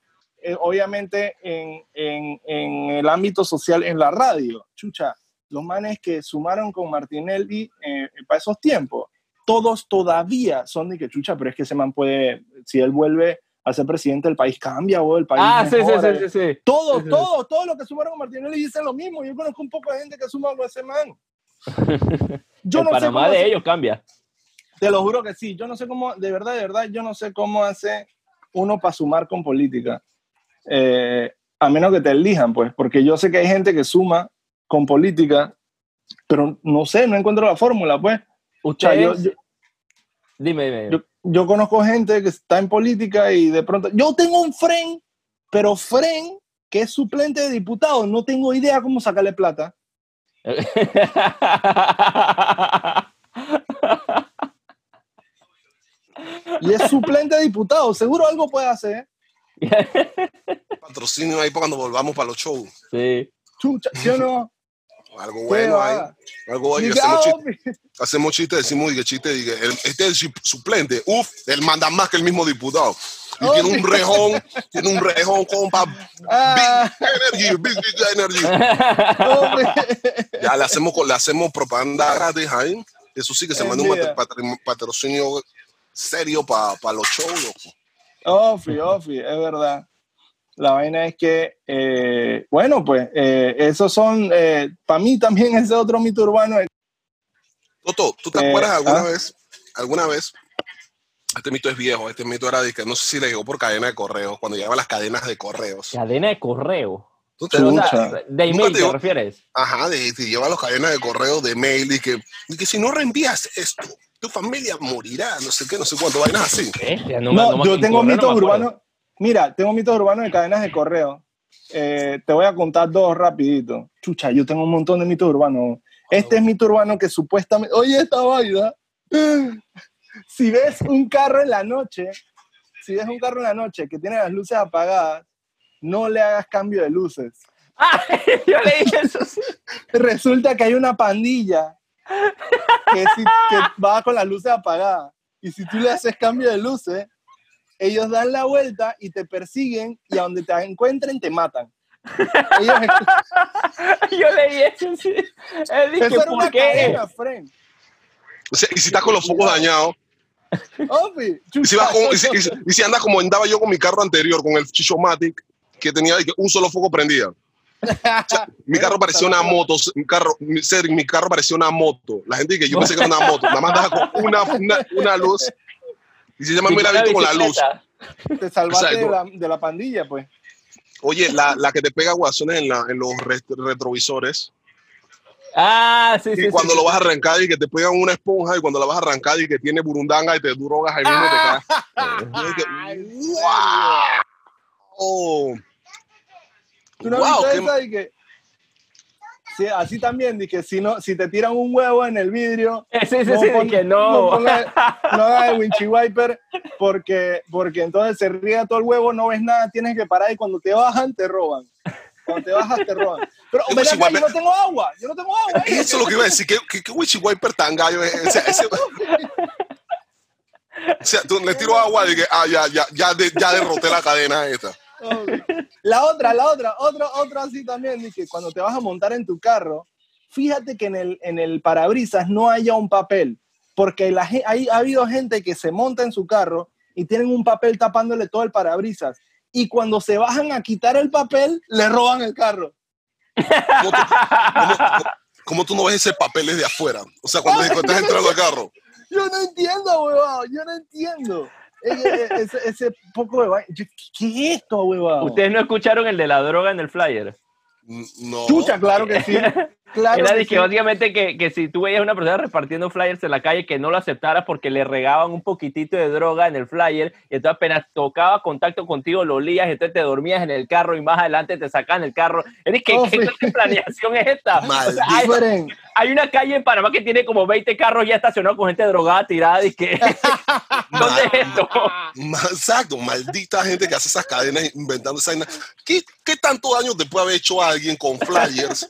eh, obviamente, en, en, en el ámbito social, en la radio, chucha, los manes que sumaron con Martinelli eh, para esos tiempos, todos todavía son de que chucha, pero es que ese man puede, si él vuelve a ser presidente, el país cambia, o el país Ah, sí, sí, sí, sí, sí. Todos, Sí, sí. todos, todos los que sumaron con Martinelli dicen lo mismo. Yo conozco un poco de gente que suma con ese man. [laughs] Yo el no sé Panamá cómo de ellos cambia. te lo juro que sí. Yo no sé cómo, de verdad, de verdad, yo no sé cómo hace uno para sumar con política. Eh, a menos que te elijan, pues, porque yo sé que hay gente que suma con política, pero no sé, no encuentro la fórmula, pues. O sea, yo, Ustedes, yo, dime, dime. yo- yo conozco gente que está en política y de pronto, yo tengo un Fren, pero Fren, que es suplente de diputado, no tengo idea cómo sacarle plata. [laughs] Y es suplente de diputado, seguro algo puede hacer. [laughs] Patrocinio ahí para cuando volvamos para los shows. sí. Chucha, ¿sí o no? Algo bueno ahí. Algo ahí. Diga, Hacemos, ah, chiste, hacemos chiste, decimos que chiste, diga, el- este es el su- suplente. Uf, él manda más que el mismo diputado. Y Oh, tiene un rejón, tiene un rejón, compa. Ah, Big energy, big, big energy. Ya le hacemos, le hacemos propaganda gratis ahí. Eso sí que se manda un patrocinio serio para los shows, loco. Ofi, Ofi, es verdad. La vaina es que, eh, bueno, pues, eh, esos son, para mí también ese otro mito urbano. Toto, ¿tú te Eh, acuerdas alguna ah. vez? ¿Alguna vez? Este mito es viejo, este mito era de que no sé si le llegó por cadena de correos, cuando llegaban las cadenas de correos. Cadena de correo. ¿Tú te- Pero, o sea, Chucha. de email te te refieres. Ajá, de, te llevan las cadenas de correo de mail y que, y que si no reenvías esto, tu familia morirá, no sé qué, no sé cuánto, vainas así. No, me- yo en tengo no mitos urbanos. Mira, tengo mitos urbanos de cadenas de correo. Eh, te voy a contar dos rapidito. Chucha, yo tengo un montón de mitos urbanos. Este es mito urbano que supuestamente... Oye, esta vaina. [laughs] Si ves un carro en la noche, si ves un carro en la noche que tiene las luces apagadas, no le hagas cambio de luces. Ah, [laughs] yo leí eso. sí. Resulta que hay una pandilla que, si- que va con las luces apagadas. Y si tú le haces cambio de luces, ellos dan la vuelta y te persiguen y a donde te encuentren te matan. Ellos, [laughs] Yo leí eso. Sí. Él dije, eso era ¿por una qué? cadena, friend. O sea, y si estás con los focos dañados, y si, vas con- y si, y si- y si andas como andaba yo con mi carro anterior, con el Chichomatic, que tenía un solo foco prendía. Mi carro parecía una moto, mi carro, mi, ser- mi carro parecía una moto. La gente dice que yo pensé que era una moto, nada más daba con una, una, una luz. Y se llama Y Mira con la visto con la luz. Te salvaste de la, de la pandilla, pues. Oye, la, la que te pega guasones en, la, en los re- retrovisores. Ah, sí, sí. Y cuando sí, lo sí. vas a arrancar y que te pegan una esponja y cuando la vas a arrancar y que tiene burundanga y te drogas ahí mismo te caes. [laughs] Y que, Ay, ¿en ¡Wow! ¿Tú no Wow, viste qué- esa de que... Sí, así también, que si, no, si te tiran un huevo en el vidrio, Eh, [laughs] Sí, sí, no sí, pon- que no. No, ponga- no hagas el winchi wiper porque, porque entonces se riega todo el huevo, no ves nada, tienes que parar y cuando te bajan te roban. Cuando te bajas te roban. Pero acá, yo no tengo agua, yo no tengo agua. Eso es lo que iba a decir. ¿Qué, qué, qué Wichi Wiper tan gallo es? O sea, ese- [laughs] o sea, tú le tiro agua y que, ah, ya, ya, ya, de- ya derroté la cadena esta. [laughs] La otra, la otra, otra, otra así también, que cuando te vas a montar en tu carro, fíjate que en el, en el parabrisas no haya un papel, porque la, hay, ha habido gente que se monta en su carro y tienen un papel tapándole todo el parabrisas. Y cuando se bajan a quitar el papel, le roban el carro. ¿Cómo tú, cómo- tú no ves ese papel desde afuera? O sea, cuando, cuando estás entrando al carro. [laughs] Yo no entiendo, huevado, yo no entiendo. E- e- Ese, ese poco de vaina. ¿Qué, qué es esto, huevado? ¿Ustedes no escucharon el de la droga en el flyer? No. Chucha, claro que sí. [laughs] Claro Era que de que sí. básicamente que, que si tú veías a una persona repartiendo flyers en la calle que no lo aceptaras porque le regaban un poquitito de droga en el flyer y entonces apenas tocaba contacto contigo lo olías y entonces te dormías en el carro y más adelante te sacaban el carro. Eres que Oh, ¿qué sí. clase de planeación es esta? O sea, hay, una calle en Panamá que tiene como 20 carros ya estacionados con gente drogada tirada y que [laughs] [laughs] ¿dónde es esto? Exacto, maldita gente que hace esas cadenas inventando esa vaina. ¿Qué, ¿Qué tanto daño te puede haber hecho a alguien con flyers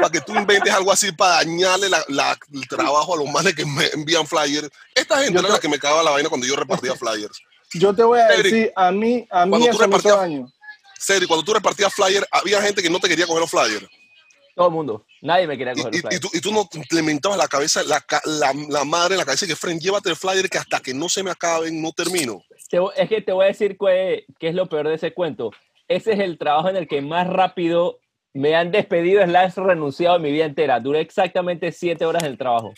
para que tú inventes algo así para dañarle la- la- el trabajo a los manes que me envían flyers? Esta gente Yo era te- la que me cagaba la vaina cuando yo repartía flyers. Yo te voy a Cedric, decir, a mí, a mí cuando tú repartías- daño. Serio, cuando tú repartías flyers, había gente que no te quería coger los flyers. Todo el mundo. Nadie me quería Y, coger y- el flyer. y tú, y tú no te implementabas la cabeza, la, la, la madre en la cabeza que, friend, llévate el flyer que hasta que no se me acaben, no termino. Es que te voy a decir qué, qué es lo peor de ese cuento. Ese es el trabajo en el que más rápido me han despedido, slash renunciado en mi vida entera. Duré exactamente siete horas en el trabajo.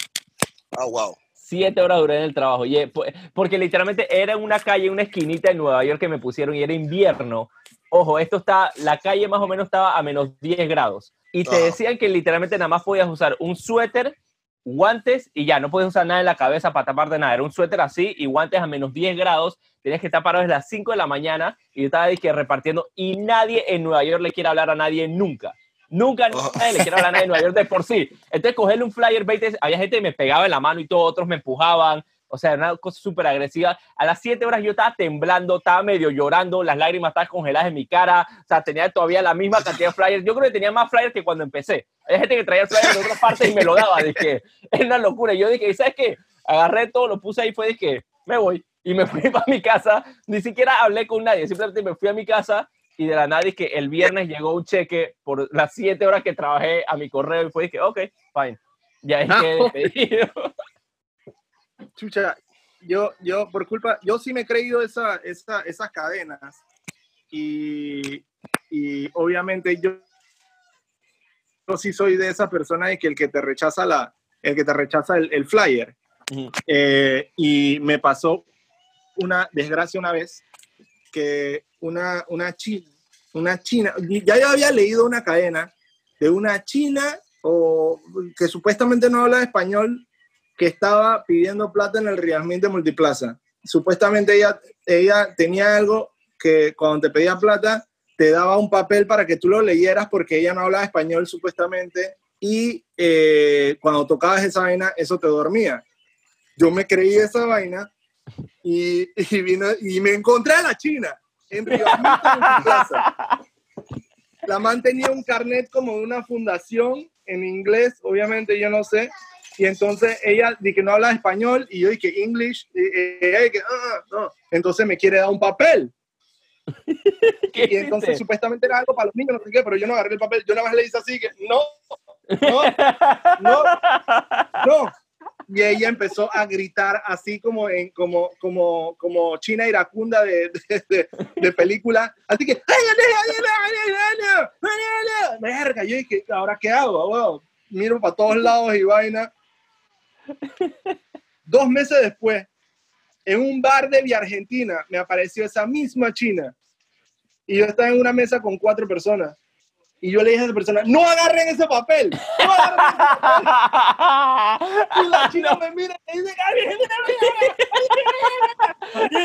Ah, wow. Siete horas duré en el trabajo. Y, eh, porque literalmente era una calle, una esquinita en Nueva York que me pusieron y era invierno. Ojo, esto está, la calle más o menos estaba a menos 10 grados. Y te Ah. decían que literalmente nada más podías usar un suéter, guantes y ya, no podías usar nada en la cabeza para taparte nada. Era un suéter así y guantes a menos 10 grados. Tenías que estar parado desde las 5 de la mañana y yo estaba repartiendo. Y nadie en Nueva York le quiere hablar a nadie nunca. Nunca Ah. nadie le quiere hablar a nadie en Nueva York de por sí. Entonces, cogerle un flyer, 20, había gente que me pegaba en la mano y todo, otros me empujaban. O sea, una cosa súper agresiva. A las 7 horas yo estaba temblando, estaba medio llorando, las lágrimas estaban congeladas en mi cara. O sea, tenía todavía la misma cantidad de flyers. Yo creo que tenía más flyers que cuando empecé. Hay gente que traía flyers de otras partes y me lo daba. Dije, es una locura. Y yo dije, ¿sabes qué? Agarré todo, lo puse ahí, fue que me voy. Y me [laughs] fui para mi casa. Ni siquiera hablé con nadie. Simplemente me fui a mi casa y de la nada que el viernes llegó un cheque por las 7 horas que trabajé a mi correo y fue que, ok, fine. Ya es que despedido. Chucha, yo, yo, por culpa, yo sí me he creído esa, esa, esas cadenas y, y obviamente yo, yo sí soy de esa persona de que el que te rechaza la, el que te rechaza el, el flyer. Eh, y me pasó una desgracia una vez que una, una china, una china, ya yo había leído una cadena de una china o que supuestamente no habla español que estaba pidiendo plata en el Rialmín de Multiplaza. Supuestamente ella, ella tenía algo que cuando te pedía plata te daba un papel para que tú lo leyeras porque ella no hablaba español supuestamente y eh, cuando tocabas esa vaina eso te dormía. Yo me creí esa vaina y, [laughs] y, vino, y me encontré a la china en Multiplaza. La man tenía un carnet como de una fundación en inglés, obviamente yo no sé, y entonces ella dije que no habla español y yo dije English, y, ella dije, "Ah, no. entonces me quiere dar un papel. ¿Qué Y entonces hiciste? supuestamente era algo para los niños, no sé qué, pero yo no agarré el papel, yo nada más le hice así que no, no, no, no. Y ella empezó a gritar así como en como como como China iracunda de, de, de- de película, así que verga, yo dije, ahora qué hago, Huevón? Miro para todos lados y vaina. Dos meses después, en un bar de Vía Argentina, me apareció esa misma china. Y yo estaba en una mesa con cuatro personas. Y yo le dije a esa persona, no agarren ese papel. No agarren ese papel. Y la [laughs] china me mira y dice, "Ay, mira, mira, mira".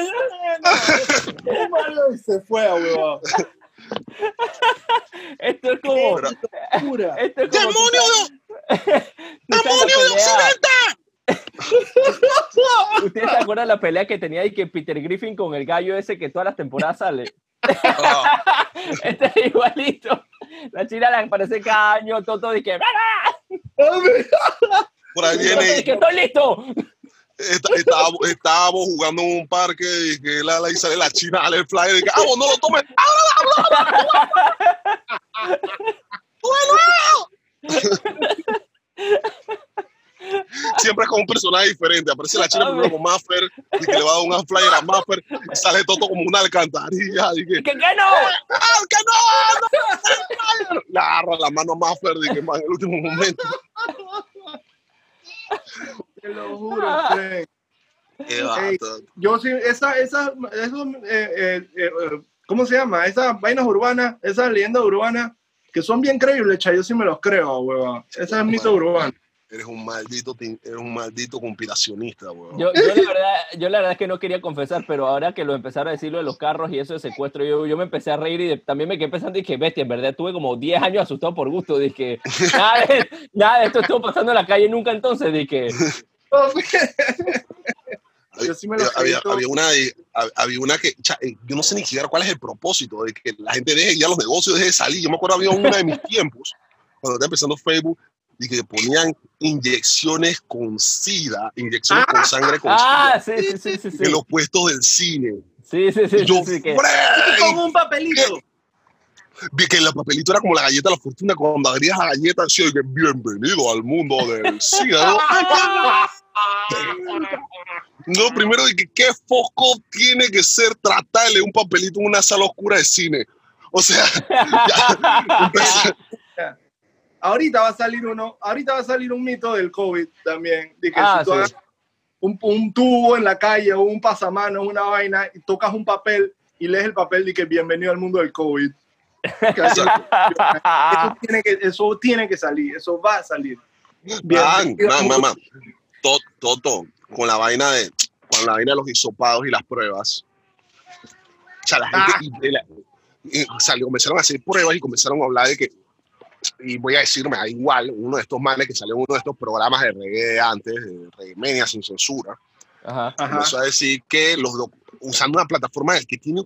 Y [laughs] se fue, huevón. [laughs] Esto es como. Pero- Pura. Esto es como ¡Demonio de, [laughs] ¿tú sabes la demonio de Occidente! ¿Ustedes se acuerdan de la pelea que tenía y que Peter Griffin con el gallo ese que todas las temporadas sale? Ah, [laughs] Este es igualito. La china le aparece cada año, Toto dice que, por ahí viene, que estoy listo. Está- estábamos, estábamos jugando en un parque y que la, la, y sale la china, el flyer y que, ah, vos no lo tomes. [laughs] Siempre es con un personaje diferente. Aparece la china primero con Maffer y que le va a dar un flyer a Maffer y sale Toto como una alcantarilla. Y que, ¿Qué, qué no? ¡Ah, que no! ¡No! ¡No! Le agarra la mano a Maffer y que, man, en el último momento. Te lo [laughs] juro. Qué. Yo sí, esa, esa, esos, eh, eh, eh, ¿cómo se llama? Esas vainas urbanas, esas leyendas urbanas, que son bien creíbles, cha, yo sí me los creo, huevón. Esa es mito urbano. Eres un maldito, eres un maldito conspiracionista, weón. Yo, yo, la verdad, yo la verdad es que no quería confesar, pero ahora que lo empezaron a decir lo de los carros y eso de secuestro, yo, yo me empecé a reír y de- también me quedé pensando y dije, bestia, en verdad tuve como 10 años asustado por gusto. Dije, nada de, nada de esto estuvo pasando en la calle nunca entonces. Dije, [laughs] Yo sí me lo había, una, había una que, eh, yo no sé ni siquiera cuál es el propósito de que la gente deje ya los negocios, deje de salir. Yo me acuerdo había una de mis [laughs] tiempos, cuando estaba empezando Facebook, y que ponían inyecciones con sida, inyecciones con sangre con ah, sida, sí, sí, sí, sí, sí. en los puestos del cine. Sí, sí, sí, yo, sí, sí. Con un papelito. Vi que el papelito era como la galleta de la fortuna, cuando abrías la galleta, decía que bienvenido al mundo del [laughs] SIDA. ¿no? No, primero de que qué foco tiene que ser tratarle un papelito en una sala oscura de cine. O sea, ya, empecé- Ahorita va a salir uno, ahorita va a salir un mito del COVID también, de que Ah, si tú sí. un, un tubo en la calle o un pasamano, una vaina, y tocas un papel y lees el papel de que bienvenido al mundo del COVID. [laughs] Eso, tiene que, eso tiene que salir, eso va a salir. man, man, man. To- Toto, con la vaina de con la vaina de los hisopados y las pruebas. O sea, la gente Ah. y- y la- y salió, comenzaron a hacer pruebas y comenzaron a hablar de que, y voy a decirme, da igual, uno de estos manes que salió en uno de estos programas de reggae antes, de reggae media sin censura, Ajá. Ajá. Empezó a decir que los usando una plataforma que tiene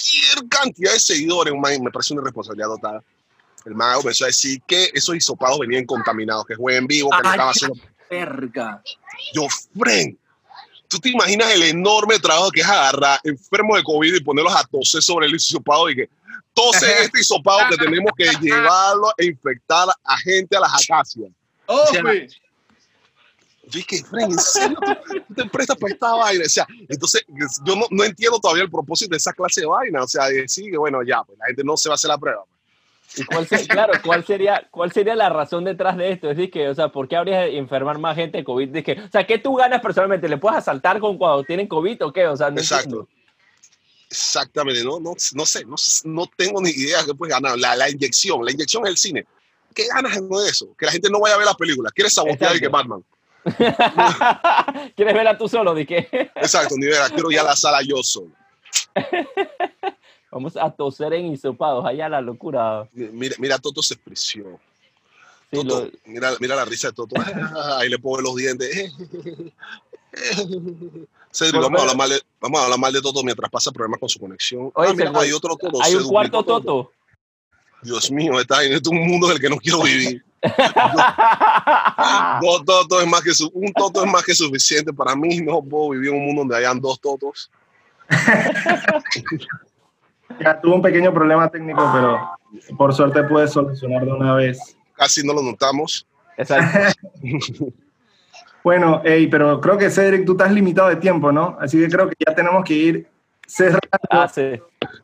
cualquier cantidad de seguidores, man, me parece una responsabilidad total. El mago empezó a decir que esos hisopados venían contaminados, que fue en vivo, que no estaba haciendo. Verga. Yo, friend, ¿tú te imaginas el enorme trabajo que es agarrar enfermos de COVID y ponerlos a toser sobre el hisopado y que tose este hisopado que tenemos que llevarlo e infectar a gente a las acacias? Oh, sea. Yo dije, friend, ¿en serio tú, te prestas para esta vaina? O sea, entonces yo no, no entiendo todavía el propósito de esa clase de vaina. O sea, de decir que bueno, ya, pues la gente no se va a hacer la prueba. ¿Y cuál se- claro, ¿cuál sería, ¿cuál sería la razón detrás de esto? Es decir, que, o sea, ¿por qué habría de enfermar más gente de COVID? Es que, o sea, ¿qué tú ganas personalmente? ¿Le puedes asaltar con cuando tienen COVID o qué? O sea, no Exacto. entiendo. Exactamente, no, no, no sé, no, no tengo ni idea qué puedes ganar. La, la inyección, la inyección es el cine. ¿Qué ganas en eso? Que la gente no vaya a ver la película. ¿Quieres sabotear y que. Batman? [laughs] ¿Quieres verla tú solo? Exacto, ni idea. Quiero ya la sala yo solo. vamos a toser en hisopados, allá la locura. Mira, mira Toto se expresió. Sí, Toto, lo- mira, mira la risa de Toto. Ahí le pone los dientes. Cedric, vamos a, hablar mal de, vamos a hablar mal de Toto mientras pasa problemas con su conexión. Oye, ah, mira, hay otro Toto. hay un cuarto Toto. Dios mío, está en este un mundo en el que no quiero vivir. [laughs] Dos totos es más que su- un toto es más que suficiente para mí. No puedo vivir en un mundo donde hayan dos totos. [laughs] Ya tuvo un pequeño problema técnico, pero por suerte pude solucionar de una vez. Casi no lo notamos. Exacto. [laughs] Bueno, ey, pero creo que Cedric, tú estás limitado de tiempo, ¿no? Así que creo que ya tenemos que ir cerrando. Ah, sí.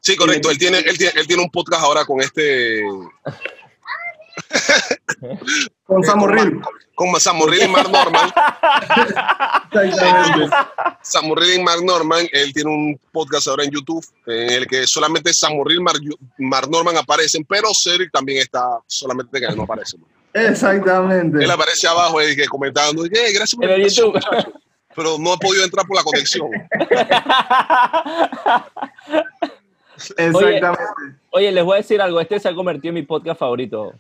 Sí, correcto. Él tiene, él tiene, él tiene un podcast ahora con este. [laughs] con eh, Samurril. Con, con Samurril y Mark Norman. Exactamente. Samurril y Mark Norman. Él tiene un podcast ahora en YouTube en el que solamente Samurril y Mark, Mark Norman aparecen, pero Cedric también está, solamente que él no aparece. Exactamente. Él aparece abajo y que comentando, y que, "Eh, gracias por el invitación, YouTube. muchacho". Pero no he podido entrar por la conexión. [laughs] Exactamente. Oye, les voy a decir algo. Este se ha convertido en mi podcast favorito.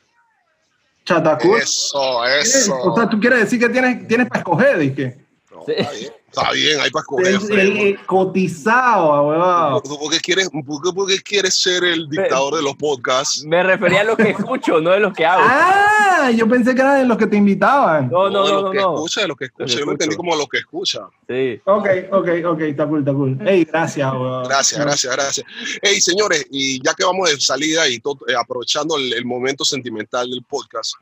Chatacur. Eso, O eso. sea, tú quieres decir que tienes, tienes para escoger, dije. No, Sí. está bien, está bien, hay para escoger. El, Fred. el- el cotizado. ¿Tú por qué quieres, por qué- quieres ser el dictador de los podcasts? Me refería a los que [laughs] escucho, no de los que hago. Ah, yo pensé que eran de los que te invitaban. No, no, de no, los no. que no. escucha, de los que escucha. Yo lo entendí como los que escucha. Sí. Ok, ok, ok, está cool, está cool. Ey, gracias, ahuevado. Gracias, gracias, gracias. Hey, señores, y ya que vamos de salida y todo, eh, aprovechando el, el momento sentimental del podcast,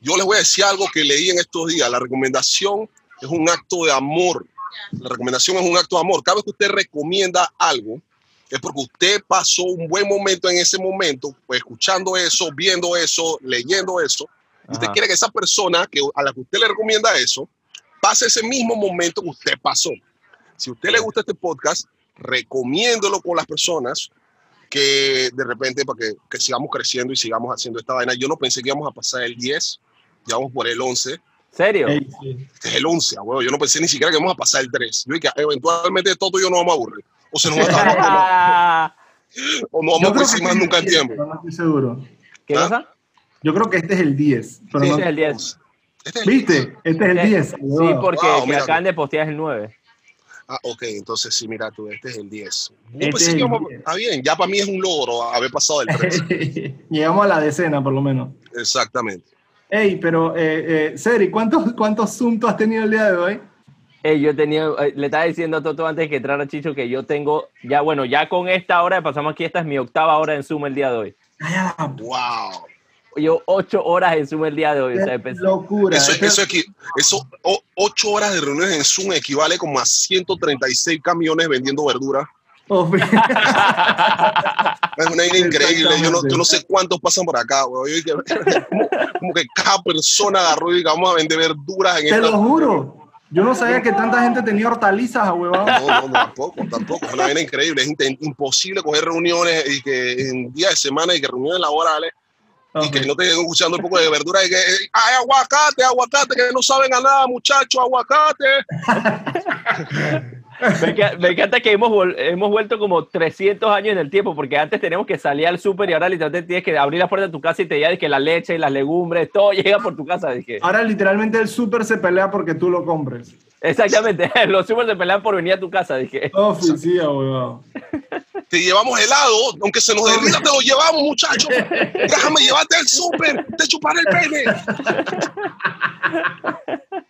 yo les voy a decir algo que leí en estos días. La recomendación es un acto de amor. La recomendación es un acto de amor. Cada vez que usted recomienda algo, es porque usted pasó un buen momento en ese momento, pues, escuchando eso, viendo eso, leyendo eso. Y usted Ajá. quiere que esa persona que, a la que usted le recomienda eso pase ese mismo momento que usted pasó. Si a usted le gusta este podcast, recomiéndolo con las personas que de repente para que, que sigamos creciendo y sigamos haciendo esta vaina. Yo no pensé que íbamos a pasar el 10, ya vamos por el 11. ¿Serio? Ey, sí. Este es el 11, abuelo. Yo no pensé ni siquiera que íbamos a pasar el 3. Yo dije, eventualmente todo y yo no vamos a aburrir. O se nos va a acabar o no vamos a decir que más este nunca en el 10, tiempo. no estoy seguro. ¿Qué ¿Ah? cosa? Yo creo que este es el 10. Pero Sí, no- este es el 10. Este es el ¿Viste? 10. Este es el Sí, 10. Sí, ahuevado. porque Wow, que mira. acaban de postear es el 9. Ah, ok, entonces sí, mira tú, este es el 10. Yo Este pensé es que el íbamos a- 10. Está bien, ya para mí es un logro haber pasado el 3. [laughs] Llegamos a la decena, por lo menos. Exactamente. Ey, pero, eh, eh, Cedric, ¿cuántos, ¿cuántos Zoom tú has tenido el día de hoy? Ey, yo tenía, eh, le estaba diciendo a Toto antes que entrara Chicho que yo tengo, ya bueno, ya con esta hora, pasamos aquí, esta es mi octava hora en Zoom el día de hoy. Wow. Yo ocho horas en Zoom el día de hoy. O sea, empecé- locura. Eso, Este- eso, equi- eso o- ocho horas de reuniones en Zoom equivale como a 136 camiones vendiendo verdura. Es una vaina increíble. Yo no, yo no sé cuántos pasan por acá. güey. Como, como que cada persona agarró y vamos a vender verduras en Te esta. lo juro. Yo no sabía que tanta gente tenía hortalizas, huevón. No, no, tampoco, tampoco. Es una vaina increíble. Es imposible coger reuniones y que en días de semana y que reuniones laborales y que no te estén escuchando un poco de verdura y que hay aguacate, aguacate, que no saben a nada, muchachos, aguacate. [laughs] me, enca- me encanta que hemos, hemos vuelto como 300 años en el tiempo, porque antes teníamos que salir al súper y ahora literalmente tienes que abrir la puerta de tu casa y te diga que la leche y las legumbres, todo llega por tu casa. Dije. Ahora literalmente el súper se pelea porque tú lo compres. Exactamente, [laughs] los super se pelean por venir a tu casa, dije. Oficina, weón. Te llevamos helado, aunque se nos derrita, te lo llevamos, muchachos. [laughs] Déjame llevarte al súper, te chuparé el pene. [laughs]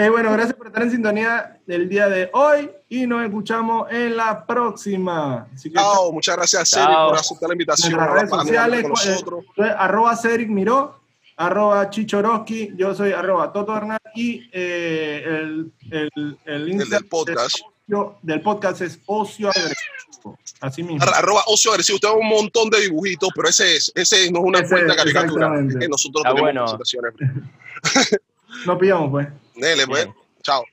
Eh, bueno, gracias por estar en sintonía del día de hoy y nos escuchamos en la próxima. Así que, Chao, muchas gracias, Cedric, por aceptar la invitación. nuestras redes sociales, con nosotros. eh, soy arroba Cedric Miró, arroba Chichoroski, yo soy arroba Toto Hernán y eh, el, el, el El del podcast. Del podcast es Ocio Agresivo. Así mismo. Ar- Arroba ocio agresivo. Usted ve un montón de dibujitos, pero ese es, ese no es una Ese cuenta caricatura. Es que nosotros Ah, tenemos bueno. presentaciones. [laughs] No pillamos, pues. Nele, pues. Chao.